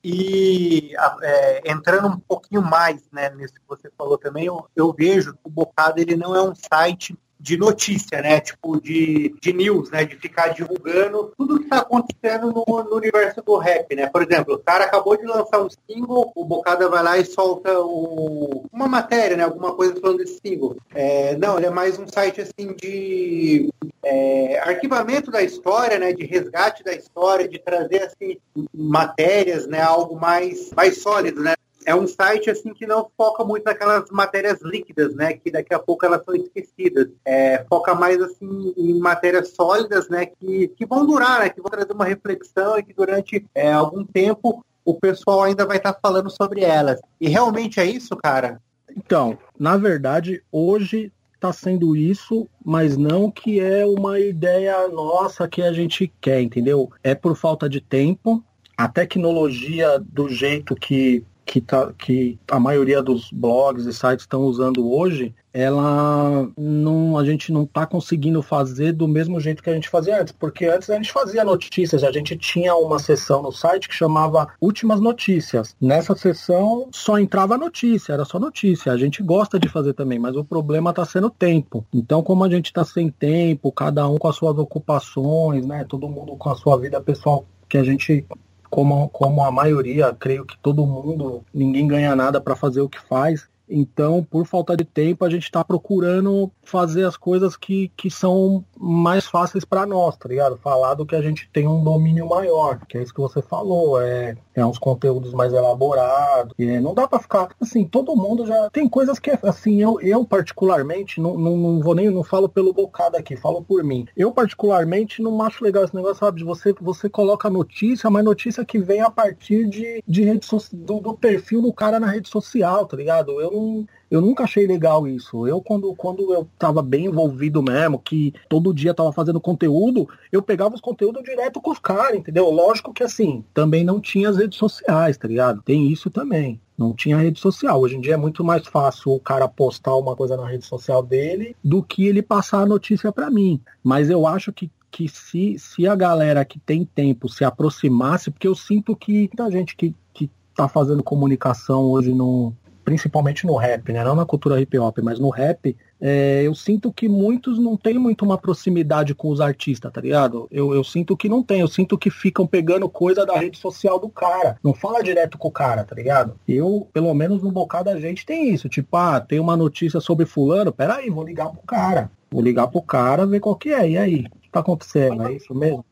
E é, entrando um pouquinho mais né, nisso que você falou também, eu, eu vejo que o Bocado ele não é um site de notícia, né? Tipo, de, de news, né? De ficar divulgando tudo que está acontecendo no, no, universo do rap, né? Por exemplo, o cara acabou de lançar um single, o Bocada vai lá e solta o, uma matéria, né? Alguma coisa falando desse single. É, não, ele é mais um site, assim, de é, arquivamento da história, né? De resgate da história, de trazer, assim, matérias, né? Algo mais, mais sólido, né? É um site assim que não foca muito naquelas matérias líquidas, né? Que daqui a pouco elas são esquecidas. É, foca mais assim em matérias sólidas, né? Que, que vão durar, né? Que vão trazer uma reflexão e que durante é, algum tempo o pessoal ainda vai estar falando sobre elas. E realmente é isso, cara?
Então, na verdade, hoje está sendo isso, mas não que é uma ideia nossa que a gente quer, entendeu? É por falta de tempo. A tecnologia do jeito que que, tá, que a maioria dos blogs e sites estão usando hoje, ela não, a gente não está conseguindo fazer do mesmo jeito que a gente fazia antes, porque antes a gente fazia notícias, a gente tinha uma seção no site que chamava Últimas Notícias. Nessa seção só entrava notícia, era só notícia. A gente gosta de fazer também, mas o problema está sendo tempo. Então, como a gente está sem tempo, cada um com as suas ocupações, né, todo mundo com a sua vida pessoal que a gente como, como a maioria, creio que todo mundo, ninguém ganha nada para fazer o que faz. Então, por falta de tempo, a gente está procurando fazer as coisas que, que são mais fáceis para nós, tá ligado? Falar do que a gente tem um domínio maior, que é isso que você falou, é, é uns conteúdos mais elaborados, e não dá para ficar, assim, todo mundo já tem coisas que, assim, eu, eu particularmente, não, não, não vou nem, não falo pelo bocado aqui, falo por mim. Eu particularmente não acho legal esse negócio, sabe, você, você coloca notícia, mas notícia que vem a partir de, de rede so, do, do perfil do cara na rede social, tá ligado? Eu não eu nunca achei legal isso. Eu, quando, quando eu tava bem envolvido mesmo, que todo dia tava fazendo conteúdo, eu pegava os conteúdos direto com os caras, entendeu? Lógico que assim, também não tinha as redes sociais, tá ligado? Tem isso também. Não tinha rede social. Hoje em dia é muito mais fácil o cara postar uma coisa na rede social dele do que ele passar a notícia para mim. Mas eu acho que que se, se a galera que tem tempo se aproximasse, porque eu sinto que muita gente que, que tá fazendo comunicação hoje no, principalmente no rap, né? Não na cultura hip hop, mas no rap, é, eu sinto que muitos não têm muito uma proximidade com os artistas, tá ligado? Eu, eu sinto que não tem, eu sinto que ficam pegando coisa da rede social do cara. Não fala direto com o cara, tá ligado? Eu, pelo menos no bocado da gente tem isso. Tipo, ah, tem uma notícia sobre fulano, peraí, vou ligar pro cara. Vou ligar pro cara, ver qual que é. E aí? O que tá acontecendo? É isso mesmo?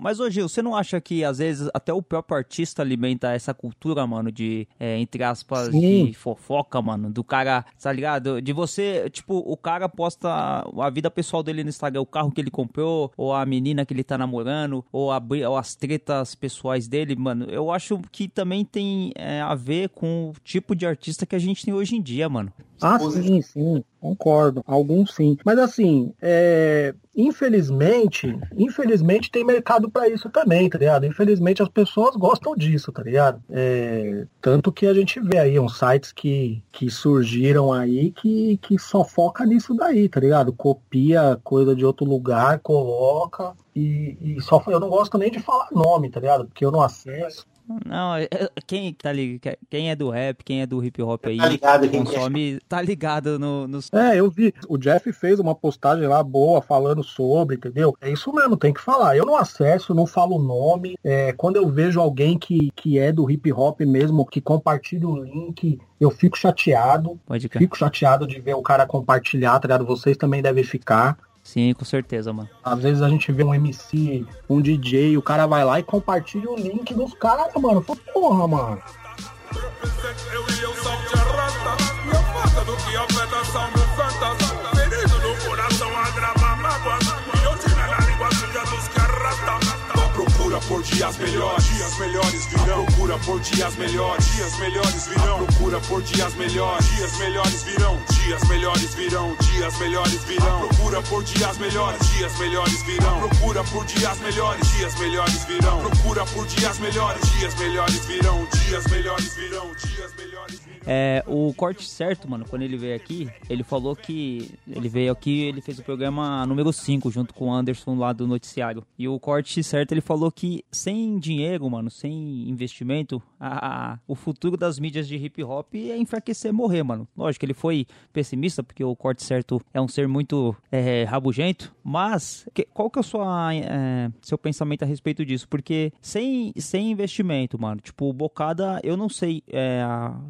Mas hoje, você não acha que às vezes até o próprio artista alimenta essa cultura, mano, de, é, entre aspas,
Sim.
de fofoca, mano, do cara, tá ligado? De você, tipo, o cara posta a vida pessoal dele no Instagram, o carro que ele comprou, ou a menina que ele tá namorando, ou, a, ou as tretas pessoais dele, mano. Eu acho que também tem é, a ver com o tipo de artista que a gente tem hoje em dia, mano.
Ah, sim, sim, concordo. Alguns sim. Mas assim, é, infelizmente, infelizmente tem mercado pra isso também, tá ligado? Infelizmente as pessoas gostam disso, tá ligado? É, tanto que a gente vê aí uns sites que, que surgiram aí que, que só foca nisso daí, tá ligado? Copia coisa de outro lugar, coloca e, e só eu não gosto nem de falar nome, tá ligado? Porque eu não acesso.
Não, é- é- quem tá li- quem é do rap, quem é do hip hop aí,
Tá ligado quem é.
consome, tá ligado no, nos
É, eu vi. O Jeff fez uma postagem lá boa falando sobre, entendeu? É isso mesmo, tem que falar. Eu não acesso, não falo o nome. É, quando eu vejo alguém que, que é do hip hop mesmo, que compartilha o link, eu fico chateado.
Pode crer.
Fico chateado de ver o cara compartilhar, tá ligado? Vocês também devem ficar.
Sim, com certeza, mano.
Às vezes a gente vê um MC, um DJ, o cara vai lá e compartilha o link dos caras, mano. Fala, Porra, mano.
Eu e eu sou de rata a do que afeta são procura por dias melhores Dias melhores virão A procura por dias melhores Dias melhores virão A procura por dias melhores Dias melhores virão Dias melhores virão Dias melhores virão A procura por dias melhores Dias melhores virão A procura por dias melhores Dias melhores virão A procura por dias melhores Dias melhores virão Dias melhores virão Dias melhores virão
É, o corte certo, mano, quando ele veio aqui, ele falou que ele veio aqui, ele fez o programa número 5 junto com o Anderson lá do noticiário. E o corte certo, ele falou que sem dinheiro, mano, sem investimento, a, a- o futuro das mídias de hip hop é enfraquecer, morrer, mano. Lógico, ele foi pessimista, porque o corte certo é um ser muito é, rabugento, mas que- qual que é o sua, é, seu pensamento a respeito disso? Porque sem, sem investimento, mano, tipo, Bocada, eu não sei, é,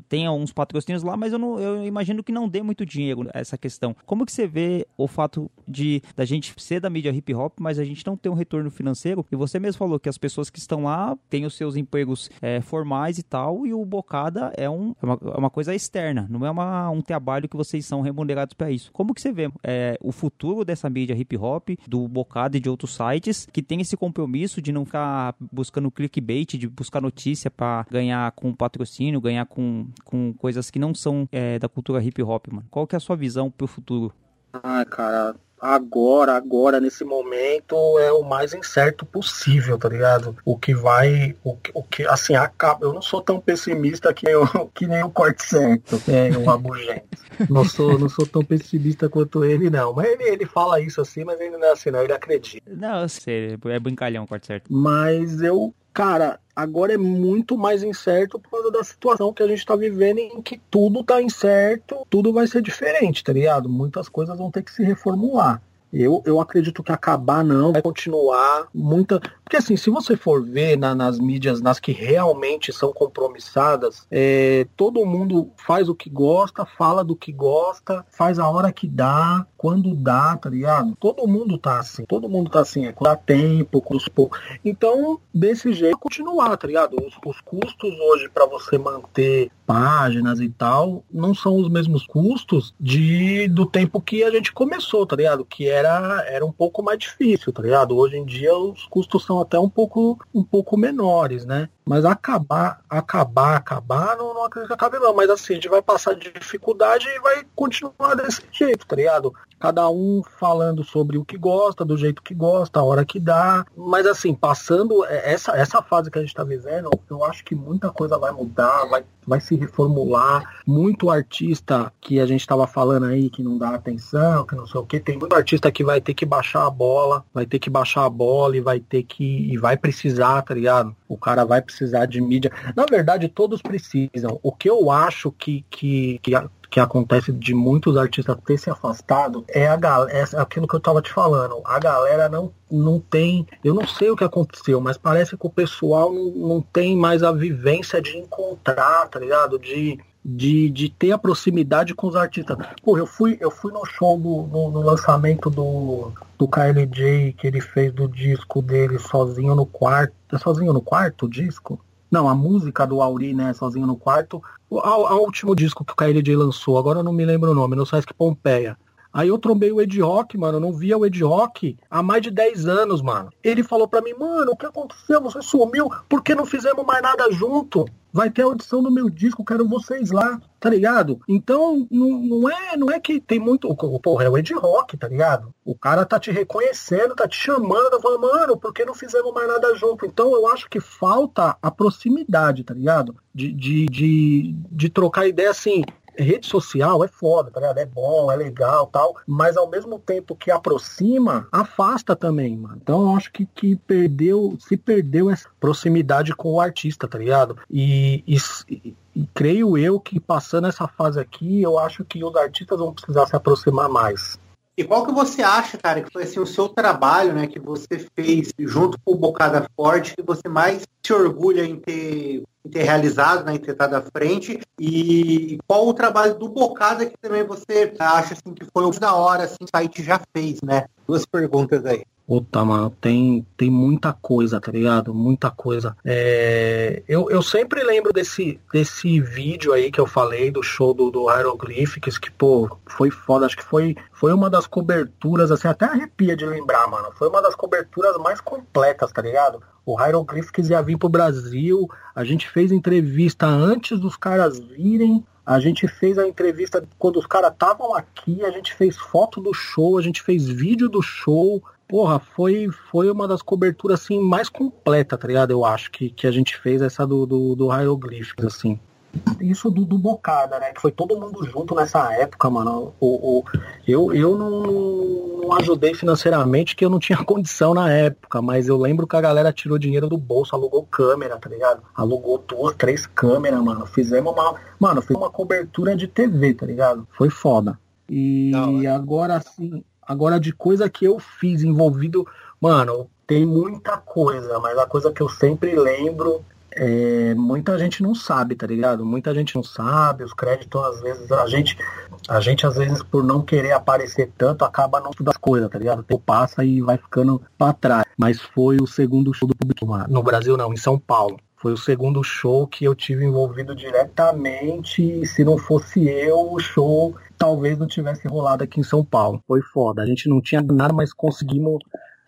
tem alguns patrocínios lá, mas eu, não, eu imagino que não dê muito dinheiro essa questão. Como que você vê o fato de da gente ser da mídia hip hop, mas a gente não ter um retorno financeiro? E você mesmo falou que as pessoas que estão lá têm os seus empregos é, formais e tal, e o Bocada é, um, é, uma, é uma coisa externa, não é uma, um trabalho que vocês são remunerados para isso. Como que você vê é, o futuro dessa mídia hip hop, do Bocada e de outros sites, que tem esse compromisso de não ficar buscando clickbait, de buscar notícia para ganhar com patrocínio, ganhar com, com coisas que não são é, da cultura hip hop, mano? Qual que é a sua visão pro futuro?
Ah, cara, agora, agora, nesse momento, é o mais incerto possível, tá ligado? O que vai, o que, o que assim, acaba. Eu não sou tão pessimista que, eu, que nem o corte certo, é o Abugento. Não sou, não sou tão pessimista quanto ele, não. Mas ele, ele fala isso assim, mas ele não é assim, não, ele acredita.
Não, eu sei, é brincalhão, corte certo.
Mas eu, cara, agora é muito mais incerto por causa da situação que a gente tá vivendo em que tudo tá incerto, tudo vai ser diferente, tá ligado? Muitas coisas vão ter que se reformular. Eu, eu acredito que acabar não, vai continuar muita. Porque assim, se você for ver na- nas mídias, nas que realmente são compromissadas, é, todo mundo faz o que gosta, fala do que gosta, faz a hora que dá, quando dá, tá ligado? Todo mundo tá assim, todo mundo tá assim, é quando dá tempo, quando pô. Então, desse jeito, continuar, tá ligado? Os, os custos hoje para você manter páginas e tal, não são os mesmos custos de do tempo que a gente começou, tá ligado? Que era, era um pouco mais difícil, tá ligado? Hoje em dia os custos são até um pouco, um pouco menores, né? Mas acabar, acabar, acabar, não, não acredito que acabe não. Mas assim, a gente vai passar de dificuldade e vai continuar desse jeito, tá ligado? Cada um falando sobre o que gosta, do jeito que gosta, a hora que dá. Mas assim, passando essa, essa fase que a gente tá vivendo, eu acho que muita coisa vai mudar, vai, vai se reformular. Muito artista que a gente tava falando aí que não dá atenção, que não sei o que, tem muito artista que vai ter que baixar a bola, vai ter que baixar a bola e vai ter que. e vai precisar, tá ligado? O cara vai precisar de mídia. Na verdade, todos precisam. O que eu acho que, que, que, que acontece de muitos artistas ter se afastado é a é aquilo que eu tava te falando. A galera não, não tem. Eu não sei o que aconteceu, mas parece que o pessoal não, não tem mais a vivência de encontrar, tá ligado? De, de, de ter a proximidade com os artistas. Pô, eu fui, eu fui no show do, no, no lançamento do, do KLJ que ele fez do disco dele sozinho no quarto. É sozinho no quarto o disco? Não, a música do Auri, né, sozinho no quarto. O, a, a último disco que o KLJ lançou, agora eu não me lembro o nome, no Sesc Pompeia. Aí eu trombei o Ed Rock, mano. Eu não via o Ed Rock há mais de 10 anos, mano. Ele falou pra mim, mano, o que aconteceu? Você sumiu, por que não fizemos mais nada junto? Vai ter a audição do meu disco, quero vocês lá, tá ligado? Então, não, não é não é que tem muito. Porra, é o Ed Rock, tá ligado? O cara tá te reconhecendo, tá te chamando, tá falando, mano, por que não fizemos mais nada junto? Então, eu acho que falta a proximidade, tá ligado? De, de, de, de trocar ideia assim rede social é foda, tá ligado? É bom, é legal tal, mas ao mesmo tempo que aproxima, afasta também, mano. Então acho que, que perdeu, se perdeu essa proximidade com o artista, tá ligado? E, e, e creio eu que passando essa fase aqui, eu acho que os artistas vão precisar se aproximar mais.
E qual que você acha, cara, que foi assim o seu trabalho, né, que você fez junto com o Bocada Forte, que você mais se orgulha em ter, em ter realizado, né, em ter estado à frente? E qual o trabalho do Bocada que também você acha assim que foi o da hora assim, o site já fez, né? Duas perguntas aí.
Puta, mano, tem, tem muita coisa, tá ligado? Muita coisa. É, eu, eu sempre lembro desse, desse vídeo aí que eu falei, do show do, do Hieroglyphics, que, pô, foi foda. Acho que foi, foi uma das coberturas, assim, até arrepia de lembrar, mano. Foi uma das coberturas mais completas, tá ligado? O Hieroglyphics ia vir pro Brasil, a gente fez entrevista antes dos caras virem, a gente fez a entrevista quando os caras estavam aqui, a gente fez foto do show, a gente fez vídeo do show, porra, foi, foi uma das coberturas assim mais completa, tá ligado? Eu acho que, que a gente fez essa do, do, do Hieroglyphics, assim. Isso do, do Bocada, né? Que foi todo mundo junto nessa época, mano. O, o, eu eu não, não ajudei financeiramente, que eu não tinha condição na época, mas eu lembro que a galera tirou dinheiro do bolso, alugou câmera, tá ligado? Alugou duas, três câmeras, mano. Fizemos uma. Mano, fiz uma cobertura de TV, tá ligado? Foi foda. E não, agora assim, Agora, de coisa que eu fiz envolvido, mano, tem muita coisa, mas a coisa que eu sempre lembro é, muita gente não sabe, tá ligado? Muita gente não sabe, os créditos às vezes a gente a gente às vezes por não querer aparecer tanto acaba não estudando as coisas, tá ligado? Tempo passa e vai ficando para trás. Mas foi o segundo show do público no Brasil não, em São Paulo. Foi o segundo show que eu tive envolvido diretamente. Se não fosse eu, o show talvez não tivesse rolado aqui em São Paulo. Foi foda. A gente não tinha nada, mas conseguimos.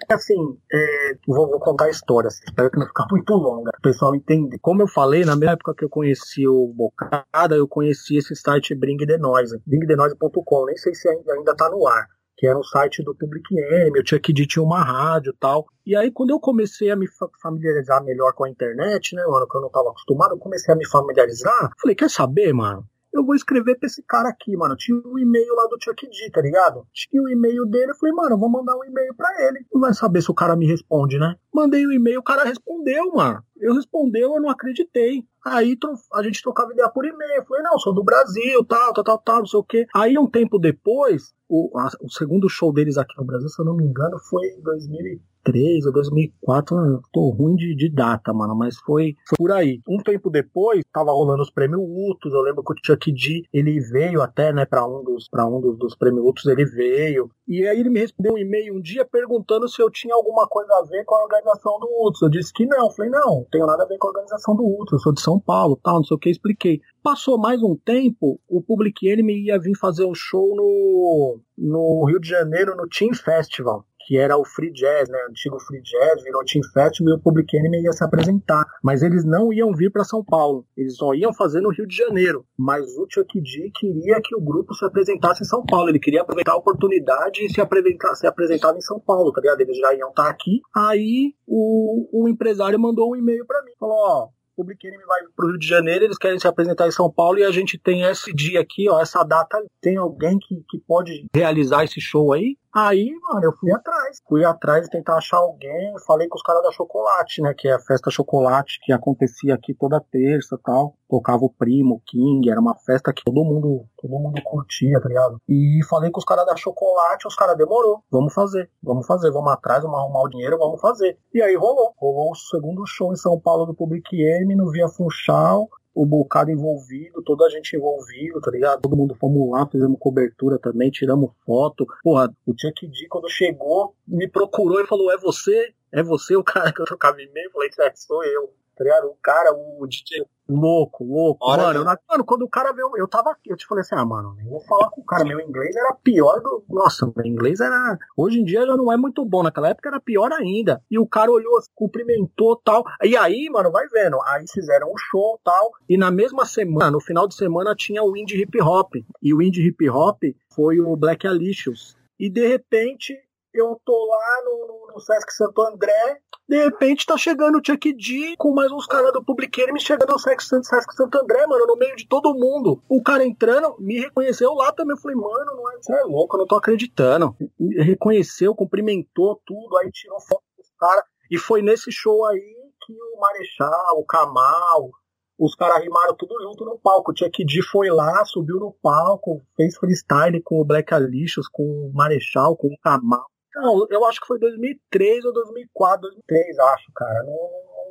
Assim, é, vou, vou, contar a história, assim, espero que não ficar muito longa, o pessoal entender. Como eu falei, na mesma época que eu conheci o Bocada, eu conheci esse site Bring the Noise, bringthenoise.com, nem sei se ainda, ainda tá no ar que era o site do Public Enemy, eu tinha que tinha uma rádio tal. E aí, quando eu comecei a me familiarizar melhor com a internet, né, mano, que eu não tava acostumado, eu comecei a me familiarizar, falei, quer saber, mano? Eu vou escrever pra esse cara aqui, mano. Tinha um e-mail lá do Chuck D, tá ligado? Tinha o um e-mail dele, eu falei, mano, eu vou mandar um e-mail pra ele. Não vai saber se o cara me responde, né? Mandei o um e-mail, o cara respondeu, mano. Eu respondeu, eu não acreditei. Aí a gente trocava ideia por e-mail. Eu falei, não, sou do Brasil, tal, tal, tal, tal, não sei o quê. Aí um tempo depois, o, a, o segundo show deles aqui no Brasil, se eu não me engano, foi em 2000 2003 ou 2004, tô ruim de, de data, mano, mas foi, foi, por aí. Um tempo depois, tava rolando os prêmios Utos, eu lembro que o Chuck D, ele veio até, né, pra um dos, pra um dos, dos prêmios Utos, ele veio, e aí ele me respondeu um e-mail um dia perguntando se eu tinha alguma coisa a ver com a organização do Utos. Eu disse que não, falei, não, não tenho nada a ver com a organização do Utos, eu sou de São Paulo, tal, não sei o que, expliquei. Passou mais um tempo, o Public Enemy ia vir fazer um show no, no Rio de Janeiro, no Team Festival que era o Free Jazz, né? O antigo Free Jazz, virou Team Festival e o Public Enemy ia se apresentar. Mas eles não iam vir para São Paulo. Eles só iam fazer no Rio de Janeiro. Mas o Chuck D queria que o grupo se apresentasse em São Paulo. Ele queria aproveitar a oportunidade e se apresentar, se apresentar em São Paulo, tá ligado? Eles já iam estar tá aqui. Aí o, o empresário mandou um e-mail para mim. Falou, ó, Public Enemy vai pro Rio de Janeiro, eles querem se apresentar em São Paulo e a gente tem esse dia aqui, ó, essa data. Tem alguém que, que pode realizar esse show aí? Aí, mano, eu fui atrás. Fui atrás de tentar achar alguém. Falei com os caras da Chocolate, né? Que é a festa Chocolate que acontecia aqui toda terça e tal. Tocava o Primo, o King. Era uma festa que todo mundo, todo mundo curtia, tá ligado? E falei com os caras da Chocolate. Os caras demorou. Vamos fazer. Vamos fazer. Vamos atrás, vamos arrumar o dinheiro, vamos fazer. E aí rolou. Rolou o segundo show em São Paulo do Public Enemy no Via Funchal. O Bocado envolvido, toda a gente envolvido, tá ligado? Todo mundo fomos lá, fizemos cobertura também, tiramos foto. Porra, o Chuck D, quando chegou, me procurou e falou: É você? É você o cara que eu trocava e-mail? Falei: É, sou eu tá ligado? O cara, o DJ, louco, louco.
Hora
mano, mano, quando o cara veio, eu tava aqui, eu te falei assim, ah, mano, eu vou falar com o cara, meu inglês era pior do. Nossa, meu inglês era. Hoje em dia já não é muito bom, naquela época era pior ainda. E o cara olhou, cumprimentou tal. E aí, mano, vai vendo. Aí fizeram um show tal. E na mesma semana, no final de semana, tinha o Indie Hip Hop. E o Indie Hip Hop foi o Black Alicious. E de repente, eu tô lá no, no, no Sesc Santo André, de repente tá chegando o Chuck D com mais uns caras do Public Enemy chegando ao Sesc, Sesc Santo André, mano, no meio de todo mundo. O cara entrando, me reconheceu lá também. Eu falei, mano, não é, você é louco, eu não tô acreditando. Me reconheceu, cumprimentou tudo, aí tirou foto dos caras. E foi nesse show aí que o Marechal, o Kamal, os caras rimaram tudo junto no palco. O Chuck D foi lá, subiu no palco, fez freestyle com o Black Alicious, com o Marechal, com o Kamal. Não, eu acho que foi 2003 ou 2004, 2003, acho, cara. Não,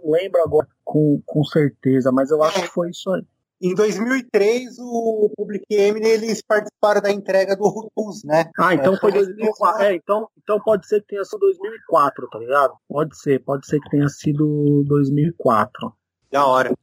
não lembro agora com, com certeza, mas eu acho que foi isso aí.
Em 2003, o Public Enemy, eles participaram da entrega do Rutus, né?
Ah, então
É,
foi
foi
2004. É, então, então pode ser que tenha sido 2004, tá ligado? Pode ser, pode ser que tenha sido 2004.
Da hora.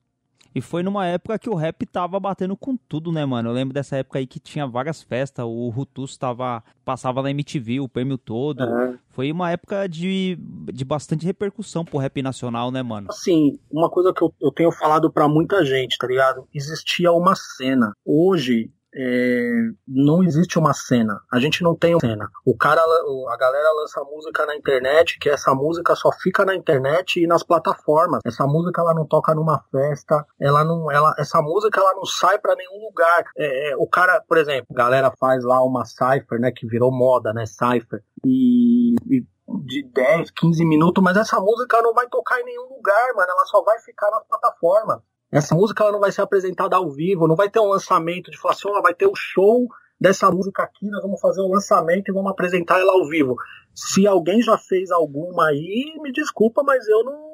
E foi numa época que o rap tava batendo com tudo, né, mano? Eu lembro dessa época aí que tinha várias festas, o Rutus tava, passava na MTV o prêmio todo.
É.
Foi uma época de, de bastante repercussão pro rap nacional, né, mano?
Assim, uma coisa que eu, eu tenho falado pra muita gente, tá ligado? Existia uma cena. Hoje, é, não existe uma cena. A gente não tem uma cena. O cara, a galera lança música na internet, que essa música só fica na internet e nas plataformas. Essa música ela não toca numa festa, ela não, ela, essa música ela não sai pra nenhum lugar. É, é, o cara, por exemplo, a galera faz lá uma cipher, né, que virou moda, né, cipher. E, e de 10, 15 minutos, mas essa música não vai tocar em nenhum lugar, mano. Ela só vai ficar na plataforma. Essa música ela não vai ser apresentada ao vivo, não vai ter um lançamento de falar assim, ó, vai ter o show dessa música aqui, nós vamos fazer o lançamento e vamos apresentar ela ao vivo. Se alguém já fez alguma aí, me desculpa, mas eu não,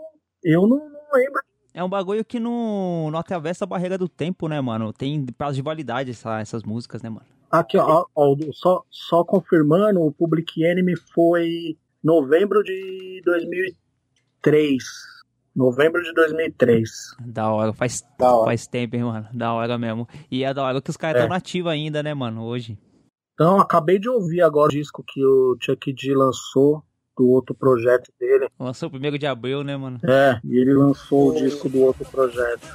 eu não, não lembro.
É um bagulho que não, não atravessa a barreira do tempo, né, mano? Tem prazo de validade essa- essas músicas, né, mano?
Aqui, ó, ó, só, só confirmando, o Public Enemy foi novembro de 2003. Novembro de 2003.
Da hora, faz,
Da hora.
faz tempo, hein, mano? Da hora mesmo. E é da hora que os caras
É.
estão nativos ainda, né, mano, hoje.
Então, acabei de ouvir agora o disco que o Chuck D lançou do outro projeto dele.
Lançou o primeiro de abril, né, mano?
É, e ele lançou o disco do outro projeto.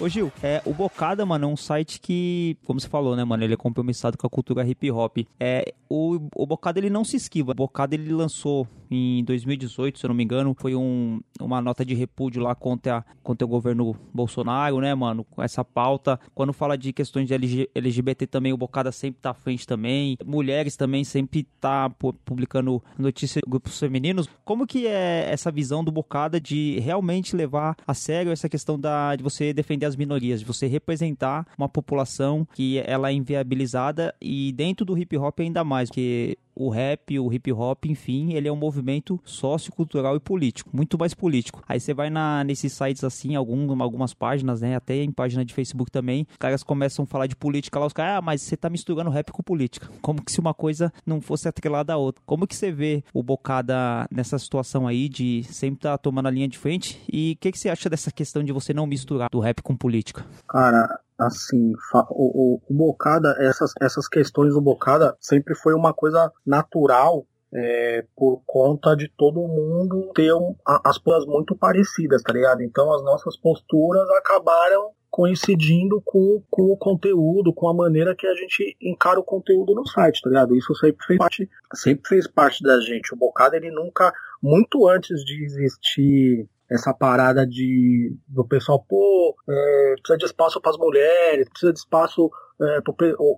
Ô Gil, é, o Bocada, mano, é um site que, como você falou, né, mano, ele é compromissado com a cultura hip hop. É, o, o Bocada ele não se esquiva. O Bocada ele lançou em 2018, se eu não me engano, foi um, uma nota de repúdio lá contra, contra o governo Bolsonaro, né, mano, com essa pauta. Quando fala de questões de LG, LGBT também, o Bocada sempre tá à frente também. Mulheres também sempre tá pu- publicando notícias de grupos femininos. Como que é essa visão do Bocada de realmente levar a sério essa questão da, de você defender as minorias, de você representar uma população que ela é inviabilizada e dentro do hip hop ainda mais, porque o rap, o hip hop, enfim, ele é um movimento sociocultural e político, muito mais político. Aí você vai na, nesses sites assim, algum, algumas páginas, né, até em página de Facebook também, os caras começam a falar de política lá, os caras, ah, mas você tá misturando rap com política. Como que se uma coisa não fosse atrelada à outra? Como que você vê o Bocada nessa situação aí de sempre estar tá tomando a linha de frente? E o que, que você acha dessa questão de você não misturar do rap com política?
Cara, assim, o, o, o Bocada, essas, essas questões do Bocada sempre foi uma coisa natural é, por conta de todo mundo ter um- as coisas muito parecidas, tá ligado? Então as nossas posturas acabaram coincidindo com, com o conteúdo, com a maneira que a gente encara o conteúdo no site, tá ligado? Isso sempre fez parte, sempre fez parte da gente. O Bocada, ele nunca, muito antes de existir essa parada de do pessoal, pô, é, precisa de espaço para as mulheres, precisa de espaço é,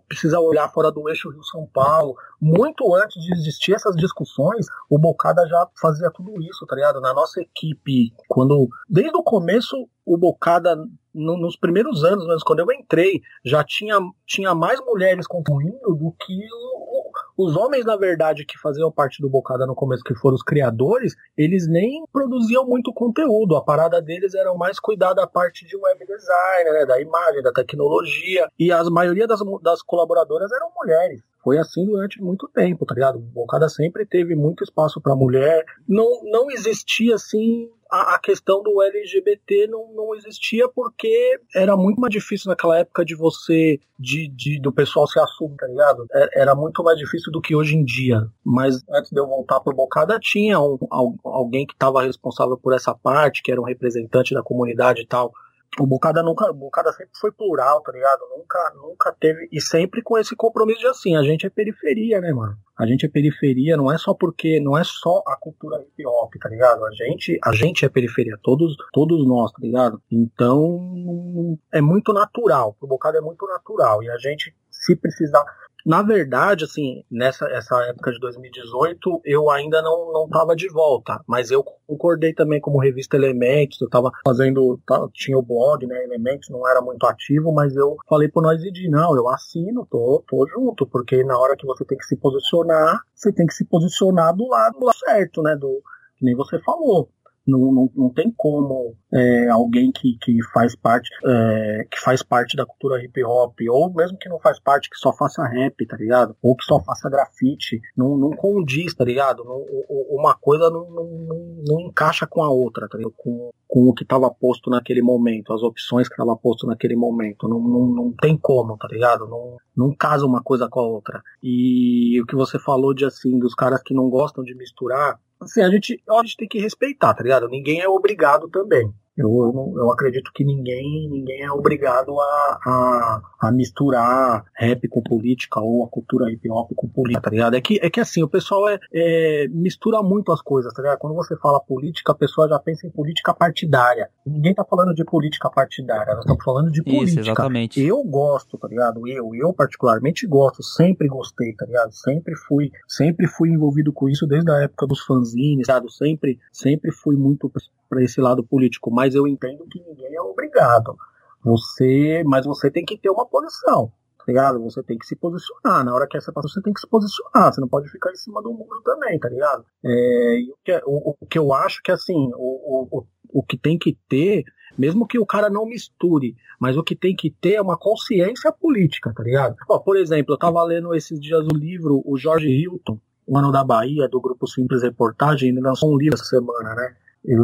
precisa olhar fora do eixo Rio-São Paulo. Muito antes de existir essas discussões, o Bocada já fazia tudo isso, tá ligado? Na nossa equipe, quando desde o começo o Bocada no, nos primeiros anos, mas quando eu entrei, já tinha, tinha mais mulheres contribuindo do que o, os homens, na verdade, que faziam parte do Bocada no começo, que foram os criadores, eles nem produziam muito conteúdo. A parada deles era mais cuidar da parte de web design, né, da imagem, da tecnologia. E a maioria das, das colaboradoras eram mulheres. Foi assim durante muito tempo, tá ligado? O Bocada sempre teve muito espaço para mulher. Não, não existia assim a, a, questão do LGBT não, não existia porque era muito mais difícil naquela época de você, de, de do pessoal se assumir, tá ligado? É, era muito mais difícil do que hoje em dia. Mas antes de eu voltar pro Bocada, tinha um, alguém que estava responsável por essa parte, que era um representante da comunidade e tal o Bocada nunca, o Bocada sempre foi plural, tá ligado? Nunca, nunca teve, e sempre com esse compromisso de assim, a gente é periferia, né, mano? A gente é periferia, não é só porque, não é só a cultura hip hop, tá ligado? A gente, a gente é periferia, todos, todos nós, tá ligado? Então, é muito natural, o Bocada é muito natural, e a gente, se precisar, na verdade, assim, nessa essa época de 2018, eu ainda não não de volta, mas eu concordei também como revista Elementos, eu estava fazendo, tinha o blog, né, Elementos, não era muito ativo, mas eu falei pro nós de não, eu assino, tô, tô junto, porque na hora que você tem que se posicionar, você tem que se posicionar do lado, do lado certo, né, do que nem você falou. Não, não, não tem como é, alguém que, que faz parte é, que faz parte da cultura hip hop, ou mesmo que não faz parte, que só faça rap, tá ligado? Ou que só faça grafite, não, não condiz, tá ligado? Não, uma coisa não, não, não, encaixa com a outra, tá ligado? Com, com o que estava posto naquele momento, as opções que estava posto naquele momento. Não, não, não tem como, tá ligado? Não, não casa uma coisa com a outra. E o que você falou de assim, dos caras que não gostam de misturar, assim, a gente, a gente tem que respeitar, tá ligado? Ninguém é obrigado também. Eu, eu, eu, acredito que ninguém, ninguém é obrigado a, a, a, misturar rap com política ou a cultura hip hop com política, tá ligado? É que, é que assim, o pessoal é, é, mistura muito as coisas, tá ligado? Quando você fala política, a pessoa já pensa em política partidária. Ninguém tá falando de política partidária, nós estamos falando de política. Isso,
exatamente.
Eu gosto, tá ligado? Eu, eu particularmente gosto, sempre gostei, tá ligado? Sempre fui, sempre fui envolvido com isso desde a época dos fanzines, tá ligado? Sempre, sempre fui muito para esse lado político, mas eu entendo que ninguém é obrigado. Você, mas você tem que ter uma posição, tá ligado? Você tem que se posicionar. Na hora que essa passou, você tem que se posicionar. Você não pode ficar em cima do muro também, tá ligado? É, o, que, é, o, o, que eu acho que assim, o, o, o que tem que ter, mesmo que o cara não misture, mas o que tem que ter é uma consciência política, tá ligado? Ó, por exemplo, eu tava lendo esses dias o livro, o Jorge Hilton, o Ano da Bahia, do grupo Simples Reportagem, ele lançou um livro essa semana, né?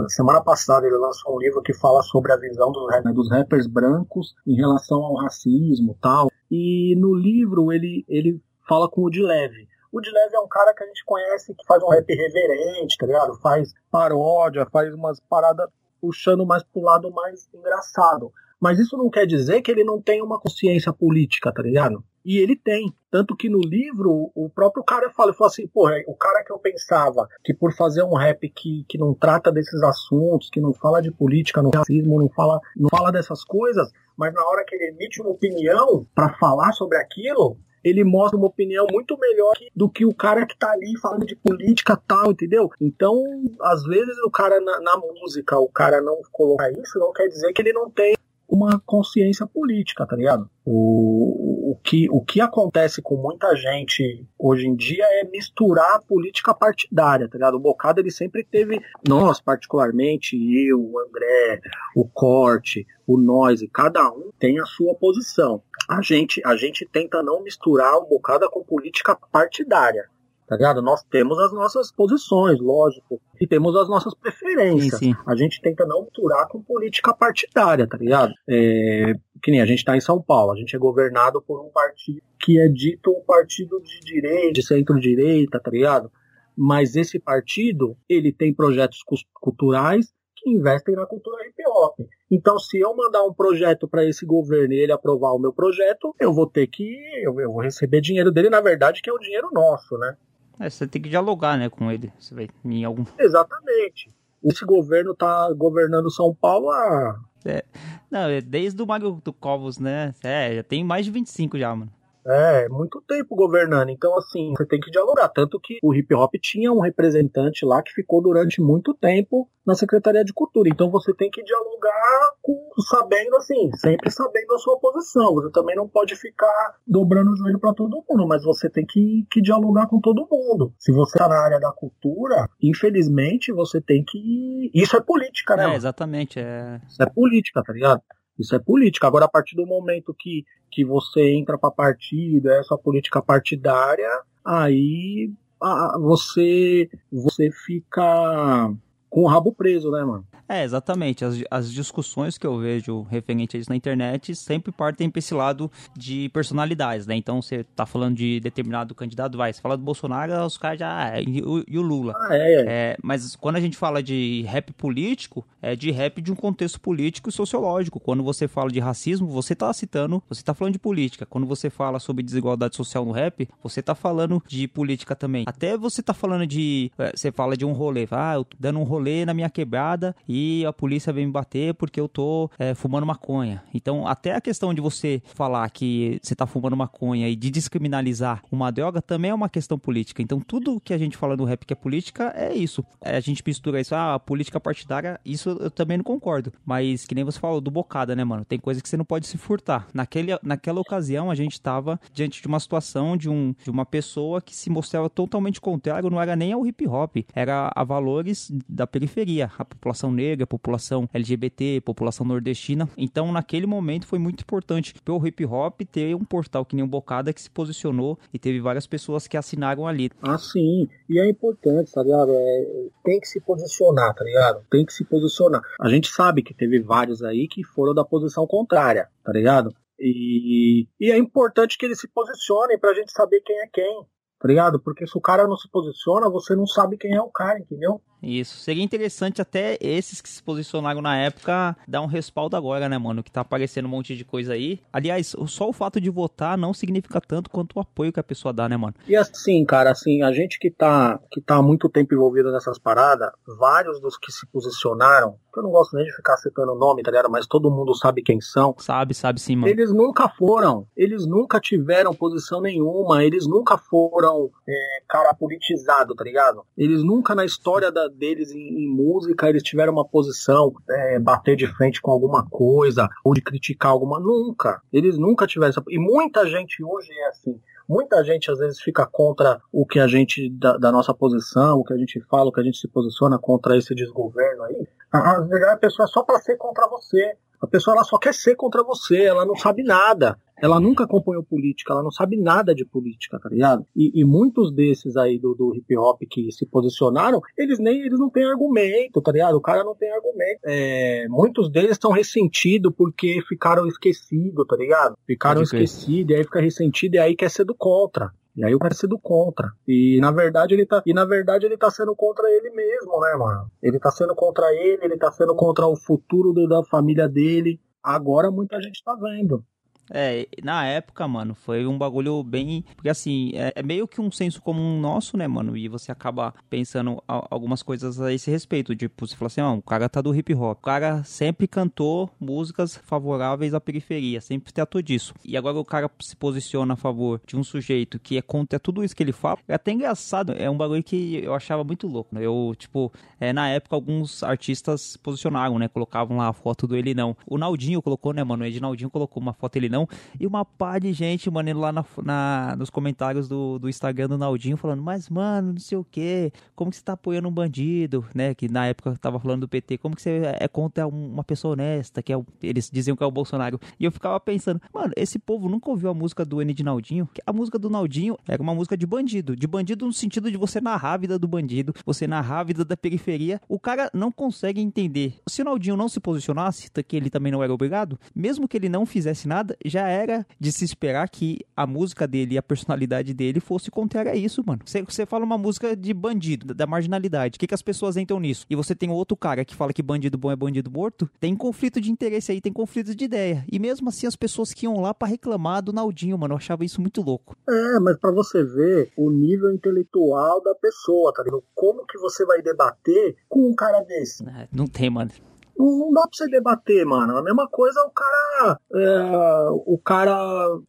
Semana passada ele lançou um livro que fala sobre a visão dos, dos rappers brancos em relação ao racismo tal. E no livro ele, ele fala com o de leve. O de leve é um cara que a gente conhece que faz um rap reverente, tá ligado? Faz paródia, faz umas paradas puxando mais pro lado mais engraçado. Mas isso não quer dizer que ele não tem uma consciência política, tá ligado? E ele tem. Tanto que no livro, o próprio cara fala, fala assim, pô, o cara que eu pensava que por fazer um rap que, que não trata desses assuntos, que não fala de política, no racismo, não fala, não fala dessas coisas, mas na hora que ele emite uma opinião para falar sobre aquilo, ele mostra uma opinião muito melhor do que o cara que tá ali falando de política tal, entendeu? Então, às vezes o cara na, na música, o cara não colocar isso, não quer dizer que ele não tem uma consciência política, tá ligado? O, o, que, o que acontece com muita gente hoje em dia é misturar a política partidária, tá ligado? O Bocado ele sempre teve, nós particularmente, eu, o André, o Corte, o Noise, cada um tem a sua posição. A gente, a gente tenta não misturar o Bocada com política partidária tá ligado? Nós temos as nossas posições, lógico, e temos as nossas preferências. Sim, sim. A gente tenta não misturar com política partidária, tá ligado? É, que nem a gente tá em São Paulo, a gente é governado por um partido que é dito um partido de direita, de centro-direita, tá ligado? Mas esse partido, ele tem projetos culturais que investem na cultura hip hop. Então, se eu mandar um projeto para esse governo e ele aprovar o meu projeto, eu vou ter que. Eu, eu, vou receber dinheiro dele, na verdade, que é o dinheiro nosso, né?
É, você tem que dialogar, né, com ele. Você vai em algum.
Exatamente. esse governo tá governando São Paulo há.
É, não, é desde o Mago do Covos, né? É, já tem mais de 25 já, mano.
É, muito tempo governando. Então, assim, você tem que dialogar. Tanto que o hip hop tinha um representante lá que ficou durante muito tempo na Secretaria de Cultura. Então você tem que dialogar com, sabendo, assim, sempre sabendo a sua posição. Você também não pode ficar dobrando o joelho para todo mundo, mas você tem que, que dialogar com todo mundo. Se você tá na área da cultura, infelizmente você tem que. Isso é política, né?
É, exatamente. É...
Isso é política, tá ligado? Isso é política. Agora, a partir do momento que, que você entra pra partida, essa política partidária, aí ah, você, você fica com o rabo preso, né, mano?
É, exatamente. As, as discussões que eu vejo referente a isso na internet sempre partem pra esse lado de personalidades, né? Então você tá falando de determinado candidato, vai, você fala do Bolsonaro, os caras já. ah, E o, e o Lula.
Ah, é, é.
É, mas quando a gente fala de rap político, é de rap de um contexto político e sociológico. Quando você fala de racismo, você tá citando, você tá falando de política. Quando você fala sobre desigualdade social no rap, você tá falando de política também. Até você tá falando de. é, Você fala de um rolê. Ah, eu tô dando um rolê na minha quebrada e a polícia vem me bater porque eu tô é, fumando maconha. Então, até a questão de você falar que você tá fumando maconha e de descriminalizar uma droga também é uma questão política. Então, tudo que a gente fala no rap que é política é isso. É, a gente mistura isso, ah, política partidária, isso eu também não concordo. Mas que nem você falou do bocada, né, mano? Tem coisa que você não pode se furtar. Naquele, naquela ocasião, a gente tava diante de uma situação de, um, de uma pessoa que se mostrava totalmente contrário, não era nem ao hip hop, era a valores da periferia, a população negra, a população LGBT, população nordestina. Então, naquele momento, foi muito importante pro hip hop ter um portal que nem o Bocada que se posicionou e teve várias pessoas que assinaram ali.
Ah, sim. E é importante, tá ligado? É, tem que se posicionar, tá ligado? Tem que se posicionar. A gente sabe que teve vários aí que foram da posição contrária, tá ligado? E, e é importante que eles se posicionem pra gente saber quem é quem, tá ligado? Porque se o cara não se posiciona, você não sabe quem é o cara, entendeu?
Isso. Seria interessante até esses que se posicionaram na época dar um respaldo agora, né, mano? Que tá aparecendo um monte de coisa aí. Aliás, só o fato de votar não significa tanto quanto o apoio que a pessoa dá, né, mano?
E assim, cara, assim, a gente que tá, que tá há muito tempo envolvido nessas paradas, vários dos que se posicionaram, eu não gosto nem de ficar citando o nome, tá ligado? Mas todo mundo sabe quem são.
Sabe, sabe sim, mano.
Eles nunca foram, eles nunca tiveram posição nenhuma, eles nunca foram é, cara politizado, tá ligado? Eles nunca na história da, deles em, em música eles tiveram uma posição, é, bater de frente com alguma coisa, ou de criticar alguma. Nunca. Eles nunca tiveram essa. E muita gente hoje é assim. Muita gente às vezes fica contra o que a gente, da, da nossa posição, o que a gente fala, o que a gente se posiciona contra esse desgoverno aí. A pessoa é só pra ser contra você. A pessoa ela só quer ser contra você, ela não sabe nada. Ela nunca acompanhou política, ela não sabe nada de política, tá ligado? E, e muitos desses aí do, do hip hop que se posicionaram, eles nem eles não têm argumento, tá ligado? O cara não tem argumento. É, muitos deles estão ressentidos porque ficaram esquecidos, tá ligado? Ficaram esquecidos, e aí fica ressentido e aí quer ser do contra. E aí o cara ser do contra. E na verdade ele tá. E na verdade ele tá sendo contra ele mesmo, né, mano? Ele tá sendo contra ele, ele tá sendo contra o futuro do- da família dele. Agora muita gente tá vendo.
É, na época, mano, foi um bagulho bem. Porque assim, é, é meio que um senso comum nosso, né, mano? E você acaba pensando algumas coisas a esse respeito. Tipo, você fala assim, ó, o cara tá do hip hop. O cara sempre cantou músicas favoráveis à periferia, sempre tratou disso. E agora o cara se posiciona a favor de um sujeito que é contra tudo isso que ele fala. É até engraçado, é um bagulho que eu achava muito louco. né? Eu, tipo, é, na época alguns artistas posicionaram, né? Colocavam lá a foto do ele não. O Naldinho colocou, né, mano? O Edinaldinho colocou uma foto ele não. E uma pá de gente, mano, lá na, na- nos comentários do, do Instagram do Naldinho falando, mas, mano, não sei o que, como que você tá apoiando um bandido, né? Que na época tava falando do PT, como que você é contra um- uma pessoa honesta, que é o, eles diziam que é o Bolsonaro. E eu ficava pensando, mano, esse povo nunca ouviu a música do N de Naldinho? A música do Naldinho era uma música de bandido. De bandido no sentido de você narrar a vida do bandido, você narrar a vida da periferia. O cara não consegue entender. Se o Naldinho não se posicionasse, que ele também não era obrigado, mesmo que ele não fizesse nada, já era de se esperar que a música dele e a personalidade dele fosse contrária a isso, mano. Você, você fala uma música de bandido, da marginalidade. O que, que as pessoas entram nisso? E você tem outro cara que fala que bandido bom é bandido morto. Tem conflito de interesse aí, tem conflito de ideia. E mesmo assim, as pessoas que iam lá para reclamar do Naldinho, mano. Eu achava isso muito louco.
É, mas para você ver o nível intelectual da pessoa, tá ligado? Como que você vai debater com um cara desse?
É, não tem, mano.
Não, não dá pra você debater, mano. A mesma coisa o cara. É, o cara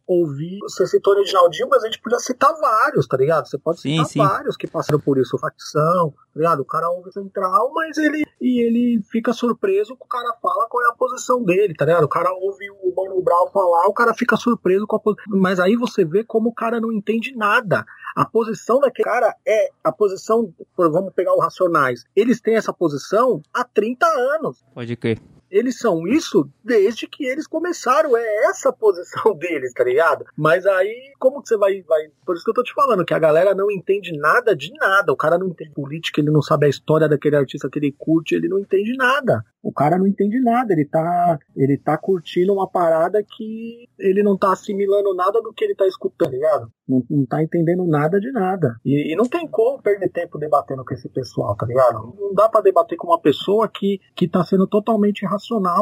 ouvir. Você citou o Reginaldinho, mas a gente podia citar vários, tá ligado? Você pode
Sim,
citar
sim.
vários que passaram por isso, facção, tá ligado? O cara ouve central, mas ele. E ele fica surpreso que o cara fala qual é a posição dele, tá ligado? O cara ouve o Mano Brown falar, o cara fica surpreso com a posição. Mas aí você vê como o cara não entende nada. A posição daquele cara é a posição. Vamos pegar os Racionais. Eles têm essa posição há 30 anos.
Pode crer.
Eles são isso desde que eles começaram. É essa a posição deles, tá ligado? Mas aí, como que você vai, vai. Por isso que eu tô te falando, que a galera não entende nada de nada. O cara não entende política, ele não sabe a história daquele artista que ele curte, ele não entende nada. O cara não entende nada, ele tá, ele tá curtindo uma parada que ele não tá assimilando nada do que ele tá escutando, tá ligado? Não, não tá entendendo nada de nada. E, e não tem como perder tempo debatendo com esse pessoal, tá ligado? Não dá pra debater com uma pessoa que, que tá sendo totalmente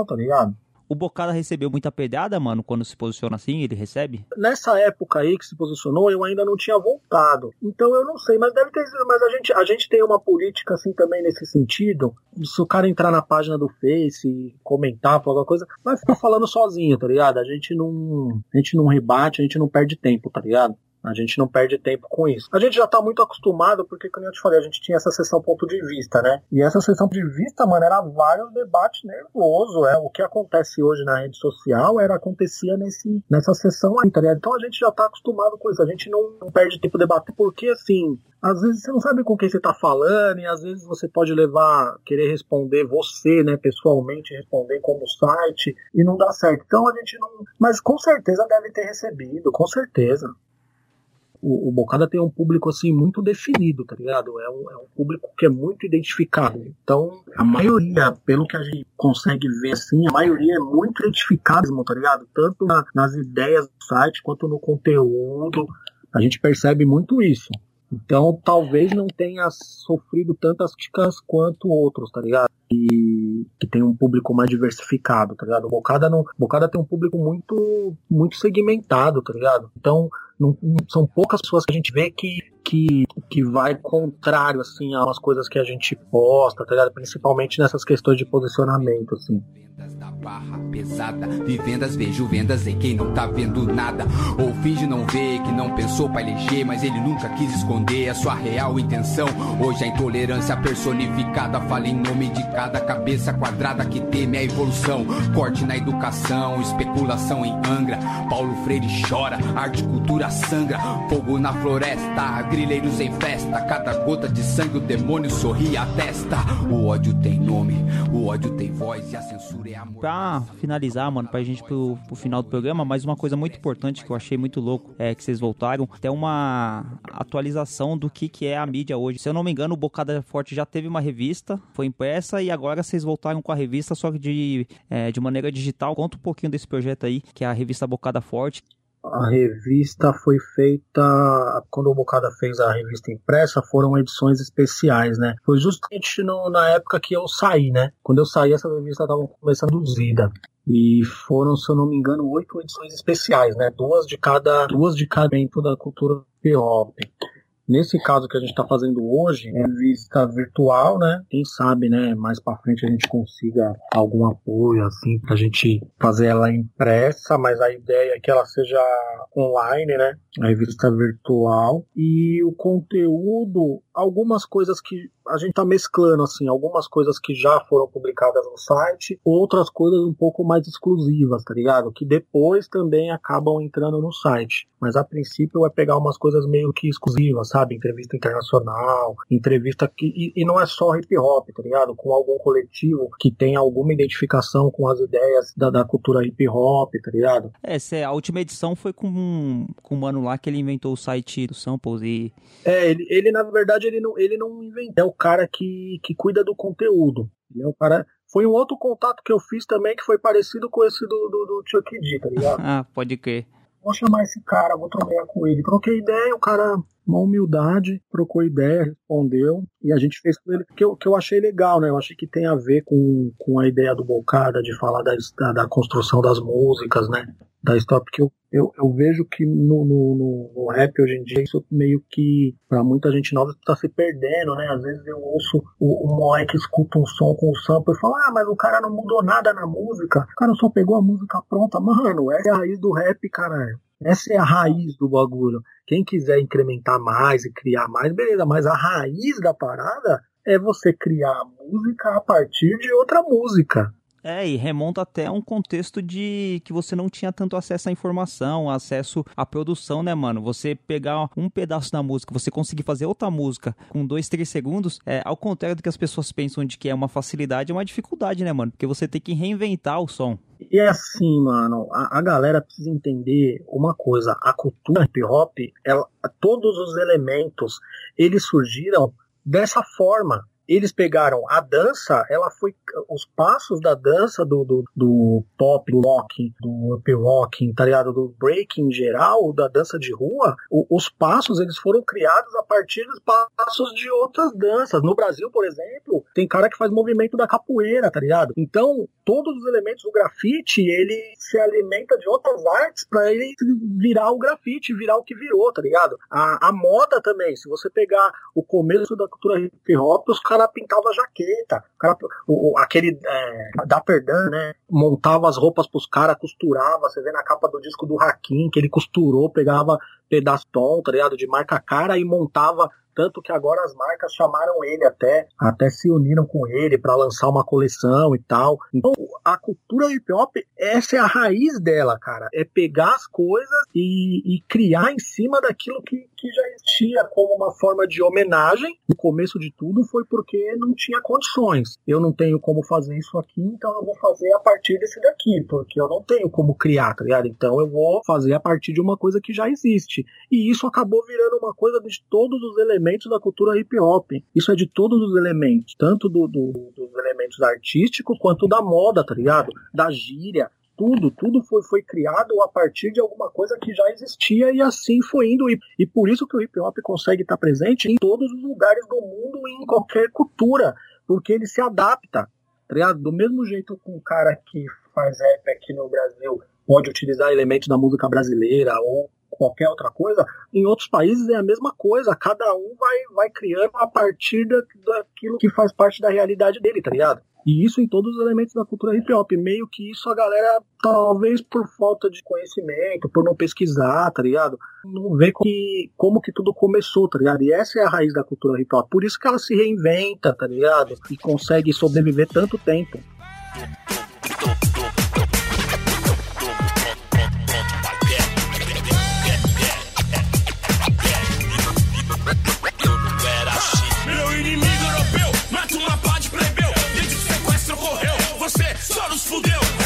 tá ligado?
O Bocada recebeu muita pedrada, mano, quando se posiciona assim, ele recebe?
Nessa época aí que se posicionou, eu ainda não tinha voltado. Então eu não sei, mas deve ter sido. Mas a gente, a gente tem uma política assim também nesse sentido. Se o cara entrar na página do Face e comentar, falar alguma coisa, vai ficar falando sozinho, tá ligado? A gente não. A gente não rebate, a gente não perde tempo, tá ligado? A gente não perde tempo com isso. A gente já tá muito acostumado, porque, como eu te falei, a gente tinha essa sessão ponto de vista, né? E essa sessão de vista, mano, era vários debates nervosos. É. O que acontece hoje na rede social era acontecia nesse, nessa sessão aí, tá ligado? Então a gente já tá acostumado com isso. A gente não, não perde tempo debatendo, porque assim. Às vezes você não sabe com quem você tá falando, e às vezes você pode levar, querer responder você, né, pessoalmente, responder como site, e não dá certo. Então a gente não. Mas com certeza deve ter recebido, com certeza o, o Bocada tem um público assim muito definido, tá ligado? É um, é um público que é muito identificado. Então, a maioria, pelo que a gente consegue ver assim, a maioria é muito identificada, tá ligado? Tanto na- nas ideias do site quanto no conteúdo. A gente percebe muito isso. Então, talvez não tenha sofrido tantas críticas quanto outros, tá ligado? E que tem um público mais diversificado, tá ligado? O Bocada não, Bocada tem um público muito muito segmentado, tá ligado? Então, não- são poucas pessoas que a gente vê que, que, que vai contrário, assim, a umas coisas que a gente posta, tá ligado? Principalmente nessas questões de posicionamento, assim.
Vendas da barra pesada, vivendas vejo vendas em quem não tá vendo nada. Ou finge não ver que não pensou pra eleger, mas ele nunca quis esconder a sua real intenção. Hoje a intolerância personificada fala em nome de cada cabeça quadrada que teme a evolução. Corte na educação, especulação em Angra. Paulo Freire chora, arte cultura sangra. Fogo na floresta, grileiros em festa. Cada gota de sangue o demônio sorri à testa. O ódio tem nome, o ódio tem voz e a censura é amor.
Pra finalizar, mano, pra gente pro, pro final do programa, mais uma coisa muito importante que eu achei muito louco é que vocês voltaram. Tem uma atualização do que, que é a mídia hoje. Se eu não me engano, o Bocada Forte já teve uma revista, foi impressa e agora vocês voltaram com a revista, só que de, é, de maneira digital. Conta um pouquinho desse projeto aí, que é a revista Bocada Forte.
A revista foi feita. Quando o Bocada fez a revista impressa, foram edições especiais, né? Foi justamente no- na época que eu saí, né? Quando eu saí, essa revista estava começando reduzida. E foram, se eu não me engano, oito edições especiais, né? Duas de cada, duas de cada dentro da cultura hip hop. Nesse caso que a gente está fazendo hoje, é vista virtual, né? Quem sabe, né? Mais para frente a gente consiga algum apoio, assim, pra gente fazer ela impressa, mas a ideia é que ela seja online, né? A revista virtual. E o conteúdo, algumas coisas que a gente tá mesclando, assim, algumas coisas que já foram publicadas no site, outras coisas um pouco mais exclusivas, tá ligado? Que depois também acabam entrando no site. Mas a princípio vai pegar umas coisas meio que exclusivas, sabe? Entrevista internacional, entrevista que. E, e não é só hip hop, tá ligado? Com algum coletivo que tem alguma identificação com as ideias da, da cultura hip hop, tá ligado?
Essa é, a última edição foi com, com o mano lá que ele inventou o site do Samples e
É, ele, ele na verdade ele não, ele não inventou, é o cara que, que cuida do conteúdo. Ele é o cara Foi um outro contato que eu fiz também que foi parecido com esse do, do, do Chuck D, tá ligado?
Ah, pode crer.
Vou chamar esse cara, vou trocar com ele. Troquei ideia, o cara, uma humildade, trocou ideia, respondeu, e a gente fez com ele, que eu, que eu achei legal, né? Eu achei que tem a ver com, com a ideia do Bocada, de falar da, da, da construção das músicas, né? Da história, porque eu, eu, eu vejo que no, no, no, rap hoje em dia, isso meio que, pra muita gente nova, tá se perdendo, né? Às vezes eu ouço o, o moleque escuta um som com o sample e fala, ah, mas o cara não mudou nada na música, o cara só pegou a música pronta. Mano, essa é a raiz do rap, cara. Essa é a raiz do bagulho. Quem quiser incrementar mais e criar mais, beleza, mas a raiz da parada é você criar a música a partir de outra música.
É, e remonta até um contexto de que você não tinha tanto acesso à informação, acesso à produção, né, mano? Você pegar um pedaço da música, você conseguir fazer outra música com dois, três segundos, é ao contrário do que as pessoas pensam de que é uma facilidade, é uma dificuldade, né, mano? Porque você tem que reinventar o som.
E é assim, mano, a, a galera precisa entender uma coisa, a cultura hip hop, ela, todos os elementos, eles surgiram dessa forma eles pegaram a dança, ela foi os passos da dança do, do, do pop, rock, do up rock, tá ligado? Do break em geral, da dança de rua, o, os passos eles foram criados a partir dos passos de outras danças. No Brasil, por exemplo, tem cara que faz movimento da capoeira, tá ligado? Então, todos os elementos do grafite, ele se alimenta de outras artes para ele virar o grafite, virar o que virou, tá ligado? A, a moda também, se você pegar o começo da cultura hip hop, os caras pintavam jaqueta, o cara, o, o, aquele é, da Perdan, né? Montava as roupas pros caras, costurava, você vê na capa do disco do Hakim, que ele costurou, pegava pedaço tom, tá ligado? De marca cara e montava tanto que agora as marcas chamaram ele até, até se uniram com ele para lançar uma coleção e tal. Então, a cultura hip hop, essa é a raiz dela, cara. É pegar as coisas e, e criar em cima daquilo que, que já existia como uma forma de homenagem. O começo de tudo foi porque não tinha condições. Eu não tenho como fazer isso aqui, então eu vou fazer a partir desse daqui, porque eu não tenho como criar, tá ligado? Então eu vou fazer a partir de uma coisa que já existe. E isso acabou virando uma coisa de todos os elementos elementos da cultura hip hop. Isso é de todos os elementos, tanto do, do, dos elementos artísticos quanto da moda, tá ligado? Da gíria, tudo, tudo foi, foi criado a partir de alguma coisa que já existia e assim foi indo. E, e por isso que o hip hop consegue estar presente em todos os lugares do mundo em qualquer cultura, porque ele se adapta, tá ligado? Do mesmo jeito que um cara que faz rap aqui no Brasil pode utilizar elementos da música brasileira ou qualquer outra coisa, em outros países é a mesma coisa. Cada um vai, vai criando a partir da, daquilo que faz parte da realidade dele, tá ligado? E isso em todos os elementos da cultura hip hop. Meio que isso a galera, talvez por falta de conhecimento, por não pesquisar, tá ligado? Não vê que, como que tudo começou, tá ligado? E essa é a raiz da cultura hip hop. Por isso que ela se reinventa, tá ligado? E consegue sobreviver tanto tempo.
Nos fudeu.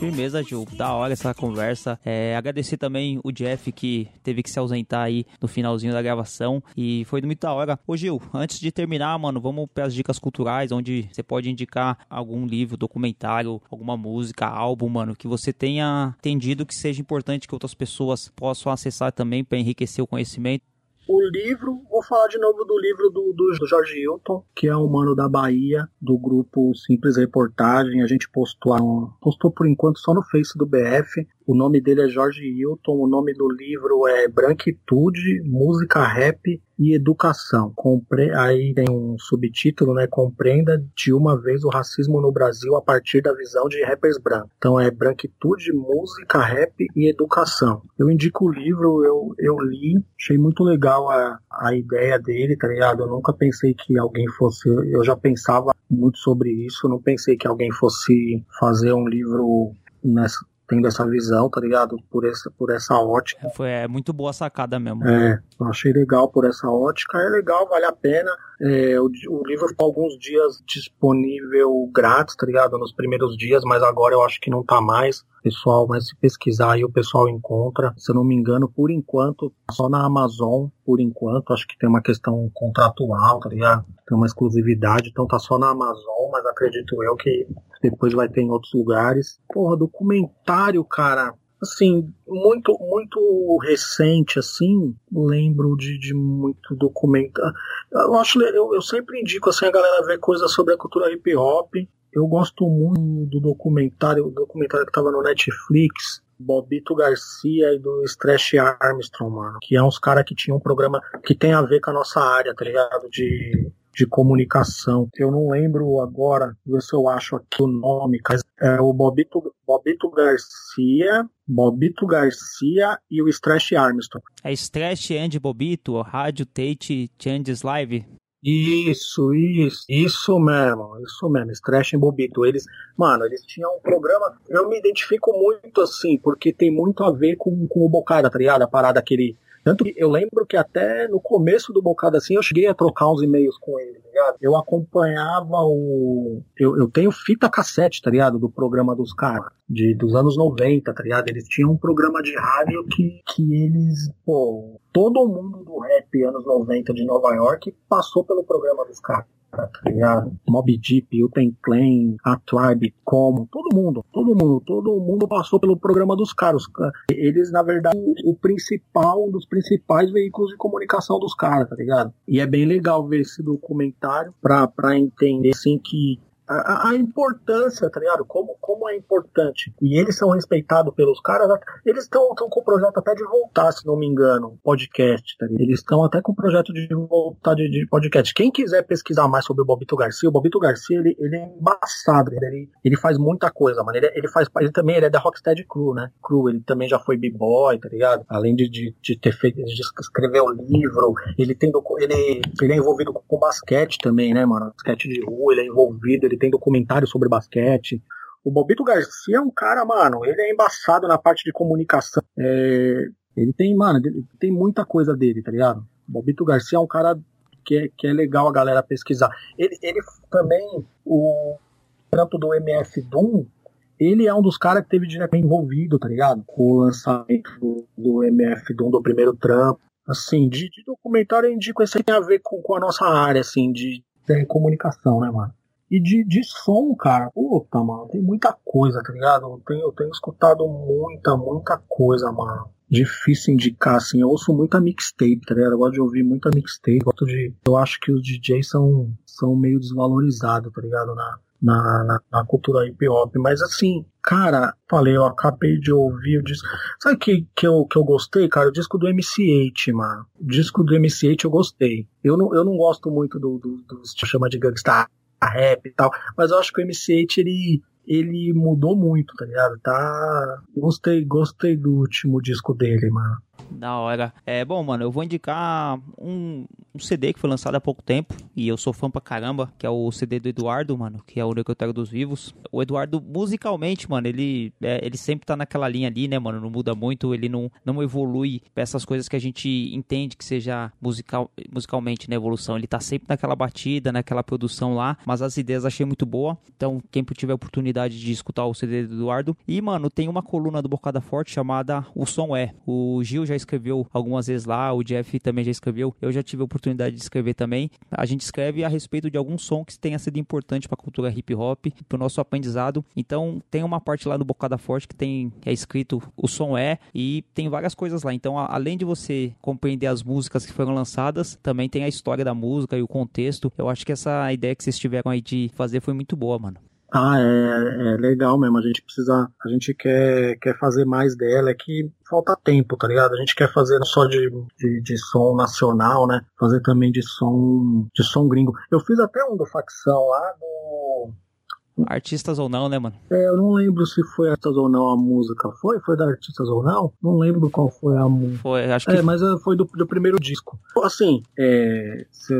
Firmeza, Ju. Da hora essa conversa. É, agradecer também o Jeff que teve que se ausentar aí no finalzinho da gravação. E foi muito da hora. Ô, Gil, antes de terminar, mano, vamos para as dicas culturais, onde você pode indicar algum livro, documentário, alguma música, álbum, mano, que você tenha entendido que seja importante que outras pessoas possam acessar também para enriquecer o conhecimento.
O livro, vou falar de novo do livro do, do, Jorge Hilton, que é um mano da Bahia, do grupo Simples Reportagem. A gente postou, postou por enquanto só no Face do BF. O nome dele é Jorge Hilton, o nome do livro é Branquitude, Música Rap e Educação. Compre... Aí tem um subtítulo, né? Compreenda de uma vez o racismo no Brasil a partir da visão de rappers brancos. Então é Branquitude, Música, Rap e Educação. Eu indico o livro, eu, eu li, achei muito legal a, a ideia dele, tá ligado? Eu nunca pensei que alguém fosse. Eu já pensava muito sobre isso, não pensei que alguém fosse fazer um livro nessa tendo essa visão, tá ligado? Por essa, por essa ótica.
Foi é, muito boa a sacada mesmo.
É, eu achei legal por essa ótica, é legal, vale a pena. É, o, o livro ficou alguns dias disponível grátis, tá ligado? Nos primeiros dias, mas agora eu acho que não tá mais. Pessoal, mas se pesquisar aí o pessoal encontra. Se eu não me engano, por enquanto, só na Amazon, por enquanto, acho que tem uma questão contratual, tá ligado? Tem uma exclusividade, então tá só na Amazon, mas acredito eu que depois vai ter em outros lugares. Porra, documentário, cara assim, muito, muito recente, assim, lembro de, de muito documentário. Eu acho, eu, eu sempre indico, assim, a galera ver coisas sobre a cultura hip hop. Eu gosto muito do documentário, o documentário que tava no Netflix, Bobito Garcia e do Stretch Armstrong, mano. Que é uns caras que tinham um programa que tem a ver com a nossa área, tá ligado? De de comunicação. Eu não lembro agora, ver se eu acho aqui o nome, mas é o Bobito, Bobito Garcia, Bobito Garcia e o Stretch Armstrong.
É Stretch and Bobito, Rádio Tate Changes Live?
Isso, isso, isso mesmo, isso mesmo, Stretch e Bobito. Eles, mano, eles tinham um programa. Eu me identifico muito assim, porque tem muito a ver com, com o Bocada, tá ligado? A parada que ele tanto que eu lembro que até no começo do Bocado assim eu cheguei a trocar uns e-mails com ele, tá ligado? Eu acompanhava o. Eu, eu tenho fita cassete, tá ligado? Do programa dos caras, de, dos anos 90, tá ligado? Eles tinham um programa de rádio que, que eles, pô, todo mundo do rap anos 90 de Nova York passou pelo programa dos caras tá ligado? Mob Deep, Uten Clan, a Tribe, Como, todo mundo, todo mundo, todo mundo passou pelo programa dos caras. Eles, na verdade, o principal, um dos principais veículos de comunicação dos caras, tá ligado? E é bem legal ver esse documentário pra, pra entender, assim, que a, a, importância, tá ligado? Como, como é importante. E eles são respeitados pelos caras. Eles estão com o projeto até de voltar, se não me engano, podcast, tá ligado? Eles estão até com o projeto de voltar de, de, podcast. Quem quiser pesquisar mais sobre o Bobito Garcia, o Bobito Garcia, ele, ele é embaçado. Ele, ele faz muita coisa, mano. Ele, ele faz. Ele também ele é da Rocksteady Crew, né? Crew, ele também já foi b-boy, tá ligado? Além de, de, de ter feito, de escrever o livro, ele tem ele, ele é envolvido com basquete também, né, mano? Basquete de rua, ele é envolvido, ele tem documentário sobre basquete. O Bobito Garcia é um cara, mano, ele é embaçado na parte de comunicação. É, ele tem, mano, ele tem muita coisa dele, tá ligado? O Bobito Garcia é um cara que é, que é legal a galera pesquisar. Ele, ele também, o trampo do MF Doom, ele é um dos caras que teve diretamente envolvido, tá ligado? Com o lançamento do, do MF Doom, do primeiro trampo. Assim, de, de documentário eu indico esse tem a ver com, com a nossa área, assim, de, de comunicação, né, mano? E de, de som, cara, puta, mano, tem muita coisa, tá ligado? Eu tenho, eu tenho escutado muita, muita coisa, mano. Difícil indicar, assim, eu ouço muita mixtape, tá ligado? Eu gosto de ouvir muita mixtape, gosto de. Eu acho que os DJs são, são meio desvalorizados, tá ligado? Na, na, na, na, cultura hip hop. Mas assim, cara, falei, eu acabei de ouvir o disco. Sabe que, que, eu, que eu gostei, cara? O disco do MC8, mano. O disco do MC8 eu gostei. Eu não, eu não gosto muito do, do, do, do chama de gangsta rap e tal. Mas eu acho que o MC8 ele, ele mudou muito, tá ligado? Tá. Gostei, gostei do último disco dele, mano.
Da hora. É, bom, mano, eu vou indicar um, um, CD que foi lançado há pouco tempo e eu sou fã pra caramba, que é o CD do Eduardo, mano, que é o Necrotério dos Vivos. O Eduardo, musicalmente, mano, ele, é, ele sempre tá naquela linha ali, né, mano, não muda muito, ele não, não evolui pra essas coisas que a gente entende que seja musical, musicalmente, né, evolução. Ele tá sempre naquela batida, naquela produção lá, mas as ideias achei muito boa. Então, quem tiver oportunidade de escutar o CD do Eduardo. E, mano, tem uma coluna do Bocada Forte chamada O Som É. O Gil já escreveu algumas vezes lá, o Jeff também já escreveu, eu já tive a oportunidade de escrever também. A gente escreve a respeito de algum som que tenha sido importante para a cultura hip hop, para o nosso aprendizado. Então tem uma parte lá no Bocada Forte que tem é escrito o som é e tem várias coisas lá. Então além de você compreender as músicas que foram lançadas, também tem a história da música e o contexto. Eu acho que essa ideia que vocês tiveram aí de fazer foi muito boa, mano.
Ah, é, é, legal mesmo. A gente precisa, a gente quer, quer fazer mais dela. É que falta tempo, tá ligado? A gente quer fazer não só de, de, de, som nacional, né? Fazer também de som, de som gringo. Eu fiz até um do facção lá do,
Artistas ou não, né, mano?
É, eu não lembro se foi artistas ou não a música. Foi? Foi da artistas ou não? Não lembro qual foi a música.
Foi, acho que.
É, mas eh, foi do, do primeiro disco. Assim,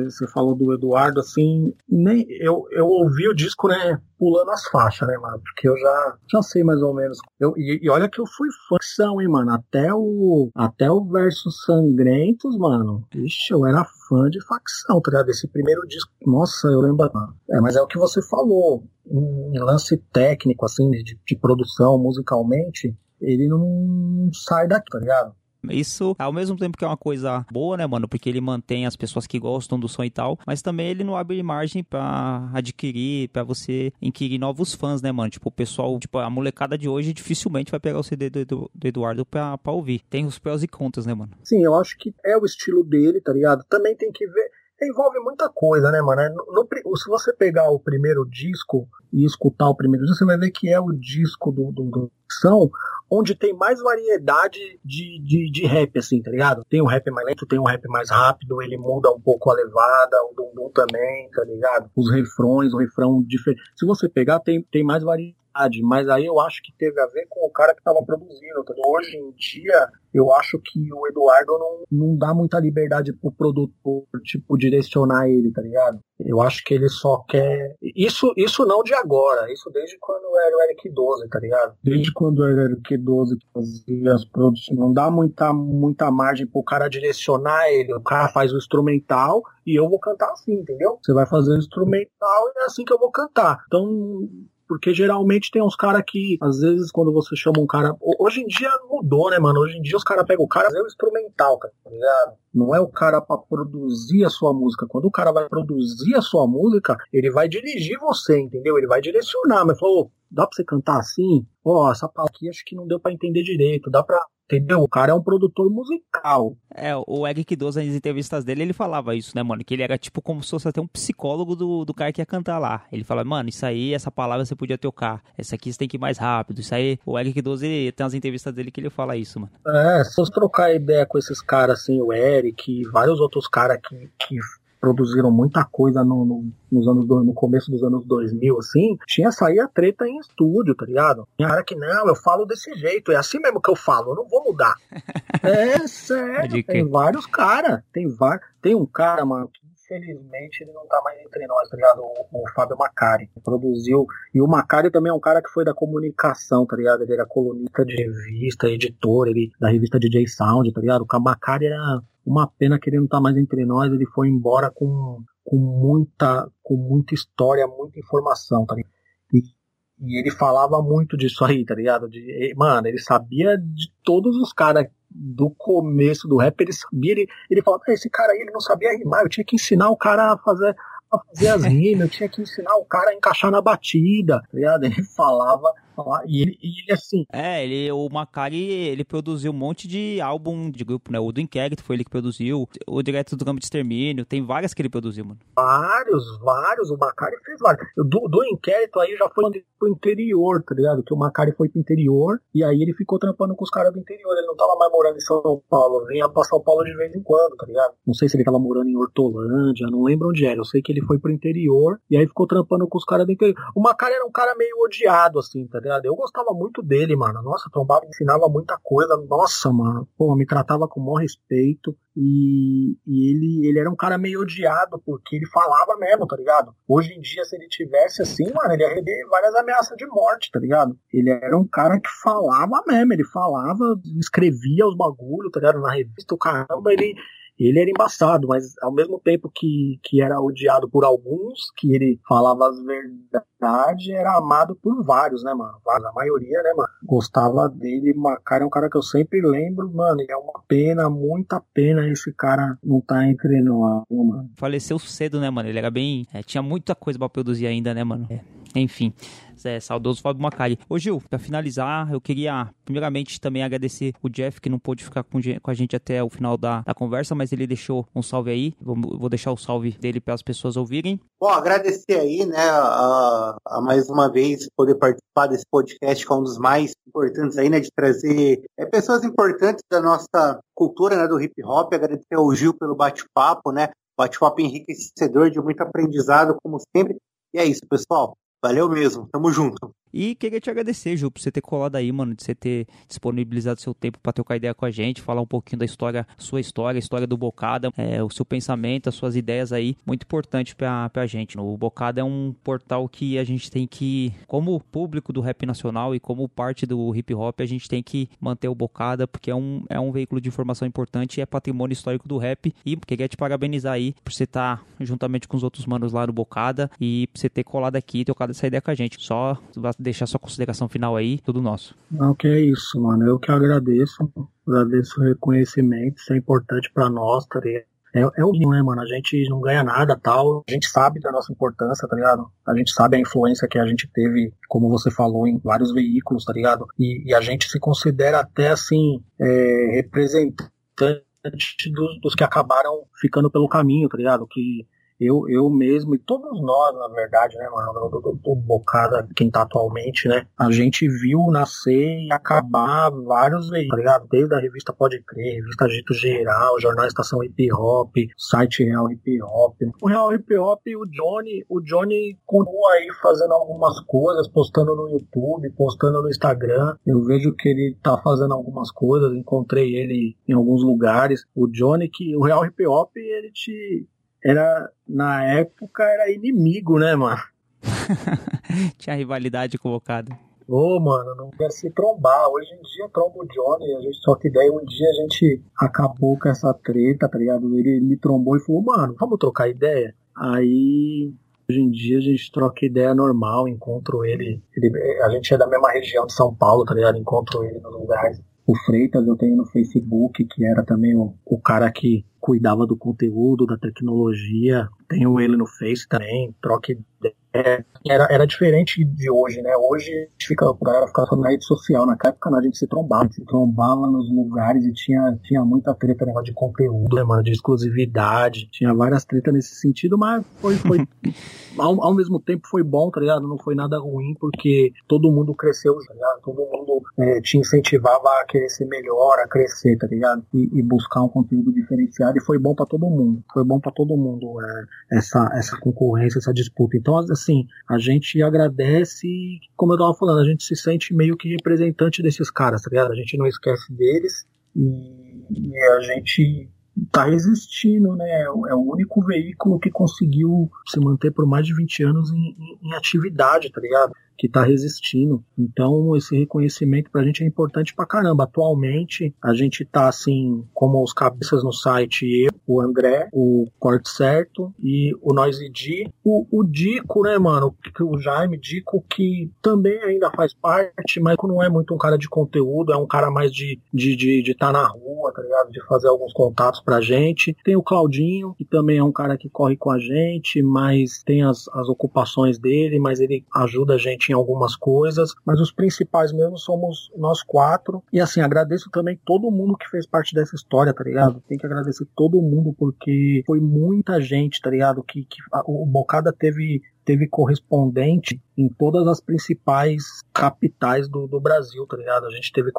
você falou do Eduardo, assim, nem eu, eu ouvi o disco, né, pulando as faixas, né, mano? Porque eu já, já sei mais ou menos. Eu, e, e olha que eu fui fãzão, hein, mano? Até o, até o Versos Sangrentos, mano. Ixi, eu era fã de facção, tá ligado? Esse primeiro disco, nossa, eu lembro. É, mas é o que você falou. Em lance técnico, assim, de, de produção musicalmente, ele não sai daqui, tá ligado?
Isso, ao mesmo tempo que é uma coisa boa, né, mano? Porque ele mantém as pessoas que gostam do som e tal, mas também ele não abre margem para adquirir, para você inquirir novos fãs, né, mano? Tipo, o pessoal, tipo, a molecada de hoje dificilmente vai pegar o CD do, do, do Eduardo pra, pra ouvir. Tem os prós e contras, né, mano?
Sim, eu acho que é o estilo dele, tá ligado? Também tem que ver envolve muita coisa, né, mano? No, no, se você pegar o primeiro disco e escutar o primeiro disco, você vai ver que é o disco do, do, do São, onde tem mais variedade de, de, de, rap, assim, tá ligado? Tem um rap mais lento, tem um rap mais rápido, ele muda um pouco a levada, o dum também, tá ligado? Os refrões, o refrão diferente. Se você pegar, tem, tem mais variedade mas aí eu acho que teve a ver com o cara que estava produzindo. Hoje em dia, eu acho que o Eduardo não, não dá muita liberdade pro produtor, tipo, direcionar ele, tá ligado? Eu acho que ele só quer. Isso, isso não de agora, isso desde quando era o Eric 12, tá ligado? Desde quando era o Eric 12 que fazia as produções. Não dá muita, muita margem pro cara direcionar ele. O cara faz o instrumental e eu vou cantar assim, entendeu? Você vai fazer o instrumental e é assim que eu vou cantar. Então, porque geralmente tem uns caras que, às vezes, quando você chama um cara. Hoje em dia mudou, né, mano? Hoje em dia os caras pegam o cara é o instrumental, tá ligado? Não é o cara para produzir a sua música. Quando o cara vai produzir a sua música, ele vai dirigir você, entendeu? Ele vai direcionar, mas falou, dá pra você cantar assim? Ó, oh, essa parte aqui acho que não deu para entender direito. Dá pra Entendeu? O cara é um produtor musical.
É, o Eric Doza, nas entrevistas dele, ele falava isso, né, mano? Que ele era tipo como se fosse até um psicólogo do, do cara que ia cantar lá. Ele fala, mano, isso aí, essa palavra você podia tocar. Essa aqui você tem que ir mais rápido. Isso aí, o Eric Doza, ele, tem as entrevistas dele que ele fala isso, mano.
É, se você trocar ideia com esses caras, assim, o Eric e vários outros caras que, que produziram muita coisa no, no, nos anos do, no começo dos anos 2000, assim, tinha sair a treta em estúdio, tá ligado? Tinha cara que, não, eu falo desse jeito, é assim mesmo que eu falo, eu não vou mudar. é sério, tem vários caras, tem vários, tem um cara, mano, que infelizmente ele não tá mais entre nós, tá ligado? O, o Fábio Macari, que produziu, e o Macari também é um cara que foi da comunicação, tá ligado? Ele era colunista de revista, editor, ele, da revista DJ Sound, tá ligado? O Macari era uma pena que ele não tá mais entre nós, ele foi embora com, com muita com muita história, muita informação, tá ligado? E, e ele falava muito disso aí, tá ligado? De, mano, ele sabia de todos os caras do começo do rap, ele sabia, ele, ele falava, esse cara aí ele não sabia rimar, eu tinha que ensinar o cara a fazer, a fazer as rimas, eu tinha que ensinar o cara a encaixar na batida, tá ligado? Ele falava e ele, e ele assim.
É, ele, o Macari, ele produziu um monte de álbum de grupo, né? O do Inquérito foi ele que produziu. O Direto do Campo de Extermínio. Tem várias que ele produziu, mano.
Vários, vários. O Macari fez vários. Do, do Inquérito aí já foi pro interior, tá ligado? Que o Macari foi pro interior e aí ele ficou trampando com os caras do interior. Ele não tava mais morando em São Paulo. Vinha pra São Paulo de vez em quando, tá ligado? Não sei se ele tava morando em Hortolândia, não lembro onde era. Eu sei que ele foi pro interior e aí ficou trampando com os caras do interior. O Macari era um cara meio odiado, assim, tá ligado? Ligado? Eu gostava muito dele, mano. Nossa, trombava, ensinava muita coisa. Nossa, mano. Pô, me tratava com o maior respeito. E, e, ele, ele era um cara meio odiado, porque ele falava mesmo, tá ligado? Hoje em dia, se ele tivesse assim, mano, ele ia receber várias ameaças de morte, tá ligado? Ele era um cara que falava mesmo, ele falava, escrevia os bagulhos, tá ligado? Na revista, o caramba, ele ele era embaçado, mas ao mesmo tempo que, que era odiado por alguns, que ele falava as verdades, era amado por vários, né, mano? A maioria, né, mano? Gostava dele. Cara é um cara que eu sempre lembro, mano. E é uma pena, muita pena esse cara não tá entre nós, mano.
Faleceu cedo, né, mano? Ele era bem. É, tinha muita coisa pra produzir ainda, né, mano? É. Enfim é, saudoso Fábio Macari. Ô Gil, para finalizar, eu queria primeiramente também agradecer o Jeff que não pôde ficar com, a gente até o final da, da, conversa, mas ele deixou um salve aí. Vou, vou deixar o salve dele para as pessoas ouvirem.
Bom, agradecer aí, né, a, a, mais uma vez poder participar desse podcast que é um dos mais importantes aí, né, de trazer é, pessoas importantes da nossa cultura, né, do hip hop. Agradecer ao Gil pelo bate-papo, né, bate-papo enriquecedor de muito aprendizado, como sempre. E é isso, pessoal. Valeu mesmo, tamo junto.
E queria te agradecer, Ju, por você ter colado aí, mano, de você ter disponibilizado seu tempo para trocar ideia com a gente, falar um pouquinho da história, sua história, a história do Bocada, é, o seu pensamento, as suas ideias aí, muito importante pra, pra gente. O Bocada é um portal que a gente tem que, como público do rap nacional e como parte do hip hop, a gente tem que manter o Bocada, porque é um, é um veículo de informação importante é patrimônio histórico do rap. E queria te parabenizar aí por você estar tá, juntamente com os outros manos lá no Bocada e por você ter colado aqui e trocado essa ideia com a gente. Só deixar sua consideração final aí, tudo nosso.
Não, que é isso, mano. Eu que agradeço. Agradeço o reconhecimento, isso é importante para nós, tá ligado? É, é o né, mano? A gente não ganha nada tal. A gente sabe da nossa importância, tá ligado? A gente sabe a influência que a gente teve, como você falou, em vários veículos, tá ligado? E, e a gente se considera até assim, é, representante dos, dos que acabaram ficando pelo caminho, tá ligado? Que eu, eu mesmo e todos nós, na verdade, né, mano, do, do, do Bocada, quem tá atualmente, né, a gente viu nascer e acabar vários veículos, tá ligado? Desde a revista Pode Crer, revista Agito Geral, jornal Estação Hip Hop, site Real Hip Hop. O Real Hip Hop, o Johnny, o Johnny continua aí fazendo algumas coisas, postando no YouTube, postando no Instagram. Eu vejo que ele tá fazendo algumas coisas, encontrei ele em alguns lugares. O Johnny, que o Real Hip Hop, ele te era, na época, era inimigo, né, mano?
Tinha rivalidade colocada.
Ô, oh, mano, não quer se trombar. Hoje em dia tromba o Johnny, a gente só que daí um dia a gente acabou com essa treta, tá ligado? Ele me trombou e falou, mano, vamos trocar ideia? Aí, hoje em dia a gente troca ideia normal, encontro ele, ele a gente é da mesma região de São Paulo, tá ligado? Encontro ele nos lugares. O Freitas eu tenho no Facebook, que era também o, o cara que cuidava do conteúdo, da tecnologia. Tenho ele no Face também, troca é, era, era diferente de hoje, né? Hoje a gente fica, a galera ficava só na rede social. Naquela época a gente se trombava, se trombava nos lugares e tinha, tinha muita treta, negócio de conteúdo, né, mano? De exclusividade. Tinha várias tretas nesse sentido, mas foi, foi ao, ao, mesmo tempo foi bom, tá ligado? Não foi nada ruim, porque todo mundo cresceu, tá ligado? Todo mundo é, te incentivava a querer ser melhor, a crescer, tá ligado? E, e buscar um conteúdo diferenciado e foi bom para todo mundo. Foi bom para todo mundo é, essa, essa concorrência, essa disputa. Então, assim, a gente agradece como eu tava falando, a gente se sente meio que representante desses caras, tá ligado? A gente não esquece deles e, e a gente tá resistindo, né? É o único veículo que conseguiu se manter por mais de 20 anos em, em, em atividade, tá ligado? Que está resistindo. Então, esse reconhecimento para a gente é importante pra caramba. Atualmente, a gente está assim, como os cabeças no site, eu, o André, o Corte Certo e o Noise D. O, o Dico, né, mano? O Jaime Dico, que também ainda faz parte, mas não é muito um cara de conteúdo, é um cara mais de estar de, de, de tá na rua, tá ligado? De fazer alguns contatos pra gente. Tem o Claudinho, que também é um cara que corre com a gente, mas tem as, as ocupações dele, mas ele ajuda a gente em algumas coisas, mas os principais mesmo somos nós quatro. E assim, agradeço também todo mundo que fez parte dessa história, tá ligado? Tem que agradecer todo mundo porque foi muita gente, tá ligado? Que, que a, o Bocada teve teve correspondente em todas as principais capitais do, do Brasil, tá ligado? A gente teve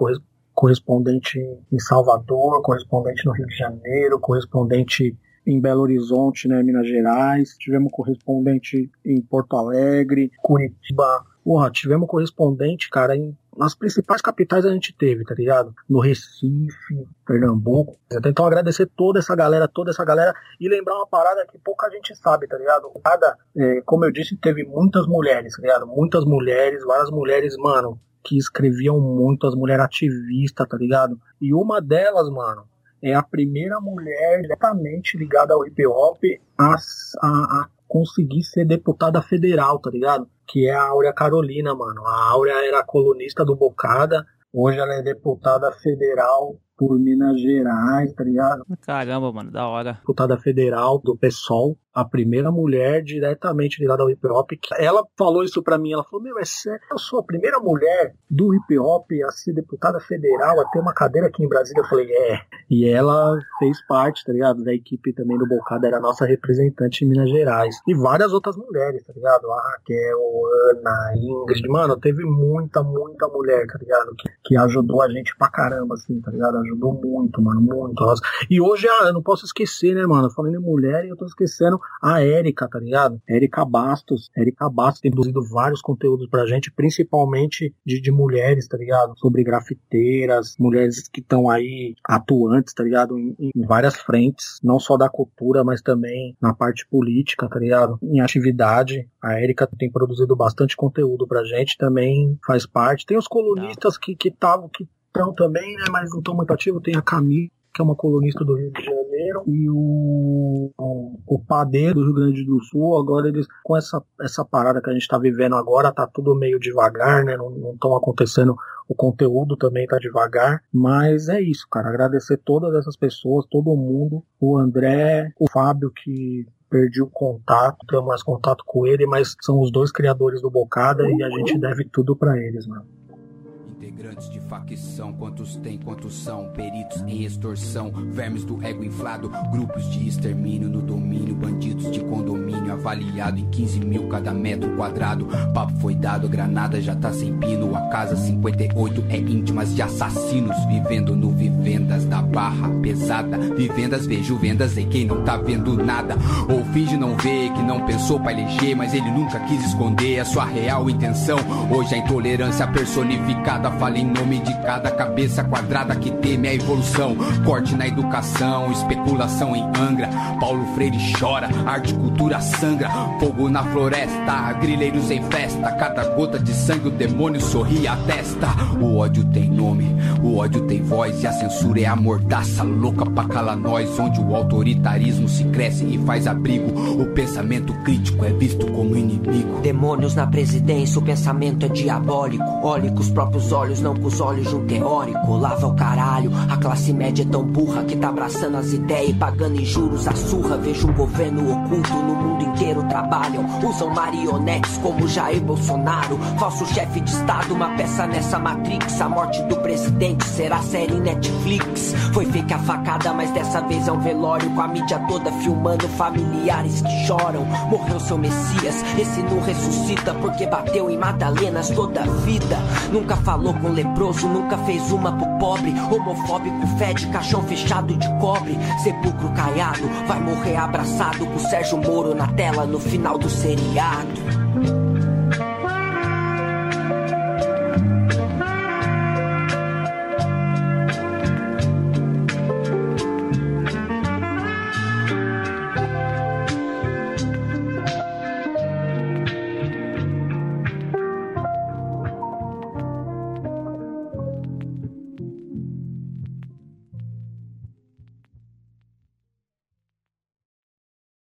correspondente em Salvador, correspondente no Rio de Janeiro, correspondente em Belo Horizonte, né, Minas Gerais, tivemos correspondente em Porto Alegre, Curitiba, Porra, tivemos correspondente, cara, em, nas principais capitais a gente teve, tá ligado? No Recife, Pernambuco. Então agradecer toda essa galera, toda essa galera e lembrar uma parada que pouca gente sabe, tá ligado? Cada, é, como eu disse, teve muitas mulheres, tá ligado? Muitas mulheres, várias mulheres, mano, que escreviam muito, as mulheres ativistas, tá ligado? E uma delas, mano, é a primeira mulher diretamente ligada ao hip hop a, a, a conseguir ser deputada federal, tá ligado? Que é a Áurea Carolina, mano. A Áurea era colunista do Bocada, hoje ela é deputada federal por Minas Gerais, tá ligado?
Caramba, mano, da hora.
Deputada federal do PSOL, a primeira mulher diretamente ligada ao hip hop. Ela falou isso pra mim, ela falou, meu, é sério, eu sou a primeira mulher do hip hop a ser deputada federal, a ter uma cadeira aqui em Brasília. Eu falei, é. E ela fez parte, tá ligado, da equipe também do Bocada, era a nossa representante em Minas Gerais. E várias outras mulheres, tá ligado? A Raquel, Ana, Ingrid, mano, teve muita, muita mulher, tá ligado? Que, que ajudou a gente pra caramba, assim, tá ligado? Ajudou muito, mano, muito. E hoje, ah, eu não posso esquecer, né, mano? Falando em mulher, eu tô esquecendo a Érica, tá ligado? Érica Bastos. Érica Bastos tem produzido vários conteúdos pra gente, principalmente de, de mulheres, tá ligado? Sobre grafiteiras, mulheres que estão aí atuantes, tá ligado? Em, em várias frentes, não só da cultura, mas também na parte política, tá ligado? Em atividade. A Érica tem produzido bastante conteúdo pra gente, também faz parte. Tem os colunistas que que estavam que estão também, né, mas não estão muito ativos. Tem a Camila, que é uma colunista do Rio de Janeiro, e o, o, o Padeiro do Rio Grande do Sul. Agora eles, com essa, essa parada que a gente está vivendo agora, tá tudo meio devagar, né? Não estão acontecendo. O conteúdo também tá devagar, mas é isso, cara. Agradecer todas essas pessoas, todo mundo, o André, o Fábio que perdi o contato, tenho mais contato com ele, mas são os dois criadores do Bocada e a gente deve tudo para eles, mano.
Integrantes de facção, quantos tem, quantos são peritos em extorsão, vermes do ego inflado, grupos de extermínio no domínio, bandidos de condomínio, avaliado em 15 mil cada metro quadrado. Papo foi dado, a granada já tá sem pino, a casa 58 é íntimas de assassinos, vivendo no vivendas da barra pesada. Vivendas, vejo vendas em quem não tá vendo nada, ou finge não ver que não pensou pra eleger, mas ele nunca quis esconder a sua real intenção. Hoje a intolerância personificada fala em nome de cada cabeça quadrada que teme a evolução. Corte na educação, especulação em Angra. Paulo Freire chora, arte cultura sangra. Fogo na floresta, grileiros em festa. Cada gota de sangue o demônio sorri a testa. O ódio tem nome, o ódio tem voz. E a censura é a mordaça louca pra calar nós. Onde o autoritarismo se cresce e faz abrigo. O pensamento crítico é visto como inimigo.
Demônios na presidência, o pensamento é diabólico. Olhe com os próprios olhos, não com os olhos de um teórico. Lava o caralho, a classe média é tão burra que tá abraçando as ideias e pagando em juros a surra. Vejo um governo oculto no mundo inteiro trabalham. Usam marionetes como Jair Bolsonaro. Falso chefe de estado, uma peça nessa Matrix. A morte do presidente será série Netflix. Foi fake a facada, mas dessa vez é um velório. Com a mídia toda filmando familiares que choram. Morreu seu Messias, esse não ressuscita porque bateu em Madalenas toda a vida. Nunca falou com leproso, nunca fez uma pro pobre. Homofóbico, fede, caixão fechado de cobre. Sepulcro caiado, vai morrer abraçado com Sérgio Moro na tela no final do seriado.